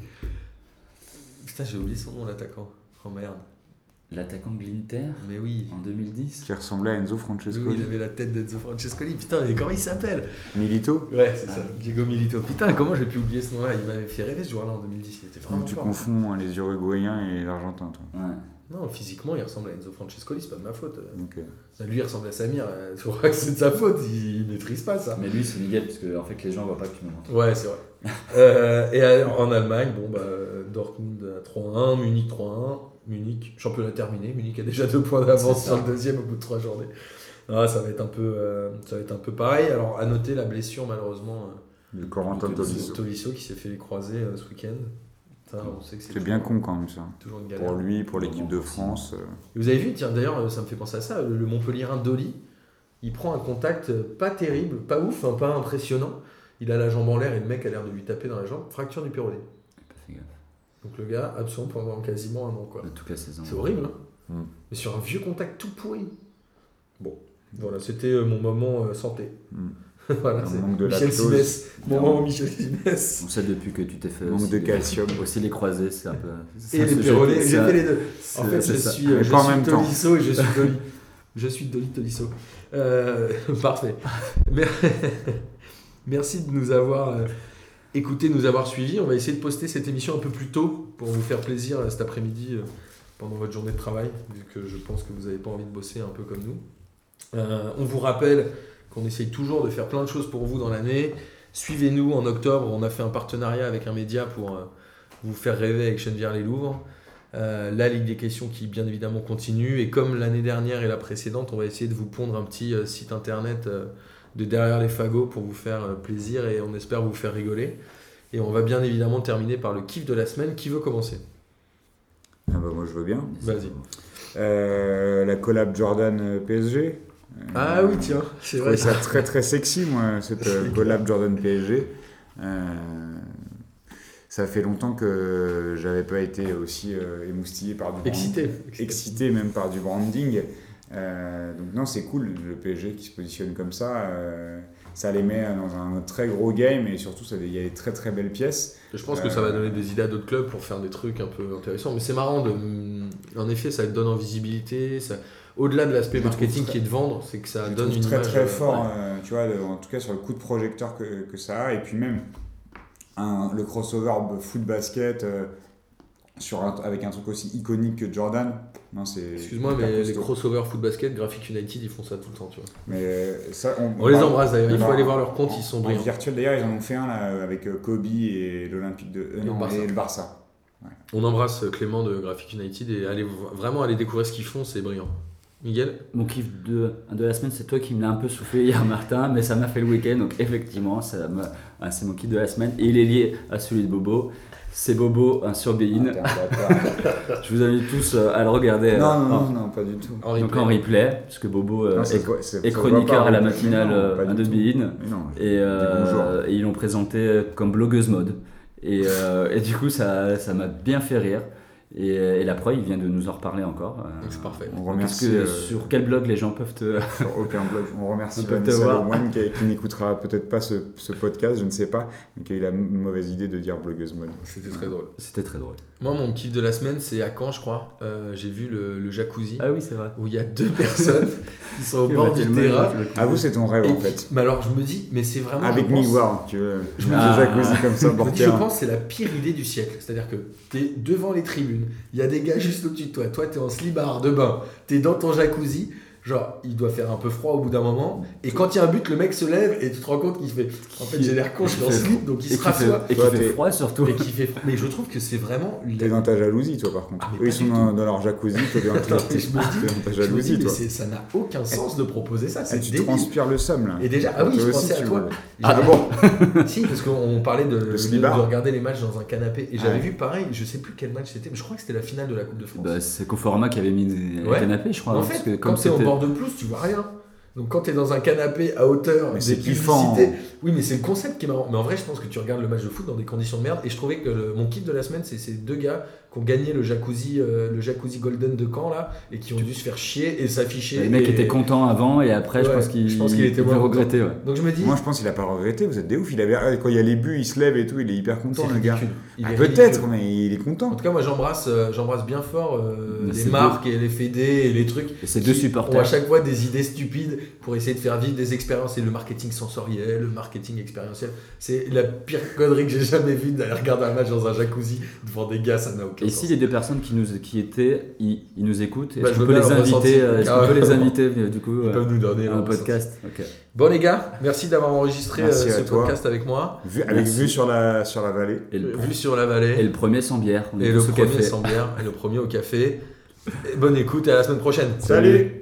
Putain, j'ai oublié son nom, l'attaquant. Oh merde. L'attaquant de l'Inter Mais oui. en 2010. Qui ressemblait à Enzo Oui, Francescoli. il avait la tête d'Enzo Francescoli. Putain, mais comment il s'appelle Milito Ouais, c'est ça. Diego Milito. Putain, comment j'ai pu oublier ce nom-là? Il m'avait fait rêver ce joueur-là en 2010. Il était vraiment Donc tu fort. confonds les Uruguayens et l'Argentin, toi. Ouais. Non, physiquement, il ressemble à Enzo Francescoli, c'est pas de ma faute. Lui, il ressemble à Samir. *laughs* Tu crois que c'est de sa faute Il maîtrise pas ça. Mais lui, c'est Miguel, parce que en fait, les gens voient pas que tu me montres. Ouais, c'est vrai. *laughs* Euh, et en Allemagne, bon, bah, Dortmund à 3-1, Munich 3-1, Munich, championnat terminé. Munich a déjà *laughs* deux points d'avance sur le deuxième au bout de trois journées. Ah, ça va être un peu, euh, ça va être un peu pareil. Alors, à noter la blessure malheureusement de Corentin Tolisso. Tolisso qui s'est fait les croiser euh, ce week-end. C'est bien con quand même ça. Toujours une galère. Pour lui, pour l'équipe de France. euh, Et Vous avez vu, tiens, d'ailleurs, euh, ça me fait penser à ça, le, Montpellierin Dolly, il prend un contact euh, pas terrible, pas ouf, hein, pas impressionnant. Il a la jambe en l'air et le mec a l'air de lui taper dans la jambe. Fracture du péroné. J'ai pas fait gaffe. Donc le gars absent pendant quasiment un an, quoi. Toute la saison. C'est horrible, hein Mm. Mais sur un vieux contact tout pourri. Bon, voilà, c'était euh, mon moment euh, santé. Mm. *laughs* voilà, c'est manque de Michel. Simès. Mon moment Michel Simès. On sait depuis que tu t'es fait. Manque de calcium. Aussi les croisés, c'est un peu. Et les péronés, j'ai fait les deux. En fait, je suis, euh, je suis même temps. Tolisso et je suis Dolly. *laughs* je suis Dolly Tolisso. Euh, *laughs* parfait. Mer- Merci de nous avoir de nous avoir suivis. On va essayer de poster cette émission un peu plus tôt pour vous faire plaisir euh, cet après-midi euh, pendant votre journée de travail, vu que je pense que vous n'avez pas envie de bosser un peu comme nous. Euh, on vous rappelle qu'on essaye toujours de faire plein de choses pour vous dans l'année. Suivez-nous en octobre. On a fait un partenariat avec un média pour vous faire rêver avec Chenevière-les-Louvres. Euh, la Ligue des questions qui bien évidemment continue. Et comme l'année dernière et la précédente, on va essayer de vous pondre un petit site internet de derrière les fagots pour vous faire euh, plaisir et on espère vous faire rigoler. Et on va bien évidemment terminer par le kiff de la semaine. Qui veut commencer? Ah bah moi je veux bien. Vas-y. Euh, la collab Jordan euh, PSG. Euh, Ah oui, tiens, c'est vrai. ça très très sexy, moi, cette *laughs* collab Jordan PSG. Euh, ça fait longtemps que j'avais pas été aussi émoustillé par du branding. Excité. Excité même par du branding. Euh, donc non, c'est cool le PSG qui se positionne comme ça. euh, ça les met dans un très gros game et surtout ça, il y a des très très belles pièces. Je pense que ça va donner des idées à d'autres clubs pour faire des trucs un peu intéressants. Mais c'est marrant, de... en effet, ça donne en visibilité. Ça... Au-delà de l'aspect marketing très- qui est de vendre, c'est que ça Je donne une très image, très euh, fort, ouais. euh, tu vois, le- en tout cas sur le coup de projecteur que, que ça a, et puis même un, le crossover foot basket euh, sur un- avec un truc aussi iconique que Jordan. Non, c'est Excuse-moi, mais les crossovers foot basket, Graphic United, ils font ça tout le temps, tu vois. Mais euh, ça, on, On les embrasse d'ailleurs, il faut aller voir leur compte, ils sont En brillants. virtuel d'ailleurs, ils en ont fait un là, avec euh, Kobe et l'Olympique de euh, non, Barça. et le Barça. On embrasse Clément de Graphic United et allez vraiment aller découvrir ce qu'ils font, c'est brillant. Miguel? Mon kiff de, de la semaine, c'est toi qui me l'as un peu soufflé *laughs* hier, Martin, mais ça m'a fait le week-end, donc effectivement, c'est mon kiff de la semaine. Et il est lié à celui de Bobo. C'est Bobo un sur Bein. Ah. *laughs* Je vous invite tous euh, à le regarder. non, euh, non, non, non, pas du tout. en Donc replay. en replay, puisque Bobo euh, Non, est, chroniqueur à la matinale de non, Et, euh, et ils l'ont présenté comme blogueuse mode. Et, euh, et du coup, ça ça m'a bien fait rire. Et, et la preuve, il vient de nous en reparler encore. Euh, Donc c'est parfait. On remercie. que- euh, sur quel blog les gens peuvent te. *laughs* sur aucun blog. On remercie On peut te Vanessa voir. Lemoine qui, qui n'écoutera peut-être pas ce, ce podcast, je ne sais pas, mais qui a eu la mauvaise idée de dire blogueuse mode. C'était très drôle. C'était très drôle. Moi, mon kiff de la semaine, c'est à Caen, je crois. Euh, J'ai vu le, le jacuzzi Ah oui, c'est vrai. où il y a deux personnes *laughs* qui sont au bord du terrain. Ah vous, c'est ton rêve Et en fait. mais alors, je me dis, mais c'est vraiment. Avec pense- Miguel, tu veux. Je me le dis- jacuzzi comme ça, bord je pense que c'est la pire idée du siècle. C'est-à-dire que tu es devant les tribunes, il y a des gars *laughs* juste au-dessus de toi. Toi, tu es en slibard de bain, tu es dans ton jacuzzi. Genre, il doit faire un peu froid au bout d'un moment. Et quand il y a un but, le mec se lève et tu te rends compte qu'il fait. En fait, j'ai l'air con, je suis en slip, donc il se rassoit. et qui fait t'es- froid surtout. Et qui fait froid. Mais je trouve que c'est vraiment. T'es dans ta jalousie, toi, par contre. Ah, Eux, ils sont dans, dans leur jacuzzi, toi, t'es dans, *laughs* *laughs* t'es- t'es ta jalousie, mais toi. ça n'a aucun sens de proposer ça. Ah, C'est tu débile. transpires le somme, là. Et déjà, ah oui, je pensais à toi. Ah *laughs* Si, parce qu'on parlait de, de, slibard. de regarder les matchs dans un canapé. Et j'avais Ouais. vu pareil, je sais plus quel match c'était, mais je crois que c'était la finale de la Coupe de France. Bah, c'est Conforama qui avait mis des Ouais. canapés, je crois. en hein, fait, parce que quand comme t'es au c'était- bord de plus, tu vois rien. Donc quand t'es dans un canapé à hauteur c'est kiffant. oui mais c'est le concept qui est marrant. Mais en vrai, je pense que tu regardes le match de foot dans des conditions de merde. Et je trouvais que le- mon kiff de la semaine, c'est ces deux gars qui ont gagné le jacuzzi, euh, le jacuzzi Golden de Caen là, et qui ont dû se faire chier et s'afficher. Le mec et- était content avant et après, je Ouais, pense qu'il je pense qu'il était moins. Ouais. Donc je me dis, Moi, je pense qu'il a pas regretté, vous êtes des ouf. Il avait... Quand il y a les buts, il se lève et tout, il est hyper content, c'est le gars. Ah, est Peut-être, mais il est En content. tout cas, moi j'embrasse, euh, j'embrasse bien fort euh, Mais les c'est marques et les fédés et les trucs. Et ces deux supporters. Ont à chaque fois des idées stupides pour essayer de faire vivre des expériences. Et le marketing sensoriel, le marketing expérientiel, c'est la pire connerie que j'ai jamais vue d'aller regarder un match dans un jacuzzi devant des gars, ça n'a aucun Et sens. si les deux personnes qui, nous, qui étaient, ils, ils nous écoutent, Bah, est-ce qu'on peut bien les inviter, euh, qu'on Ah, peut les inviter euh, du coup Ils euh, peuvent nous donner un podcast. Bon les gars, merci d'avoir enregistré Merci euh, ce toi. podcast avec moi. Vu, avec Merci. vue sur la, sur la vallée. Et le, Vu sur la vallée. et le premier sans bière, on est Et le premier café. sans bière et le premier au café. Et bonne écoute et à la semaine prochaine. Salut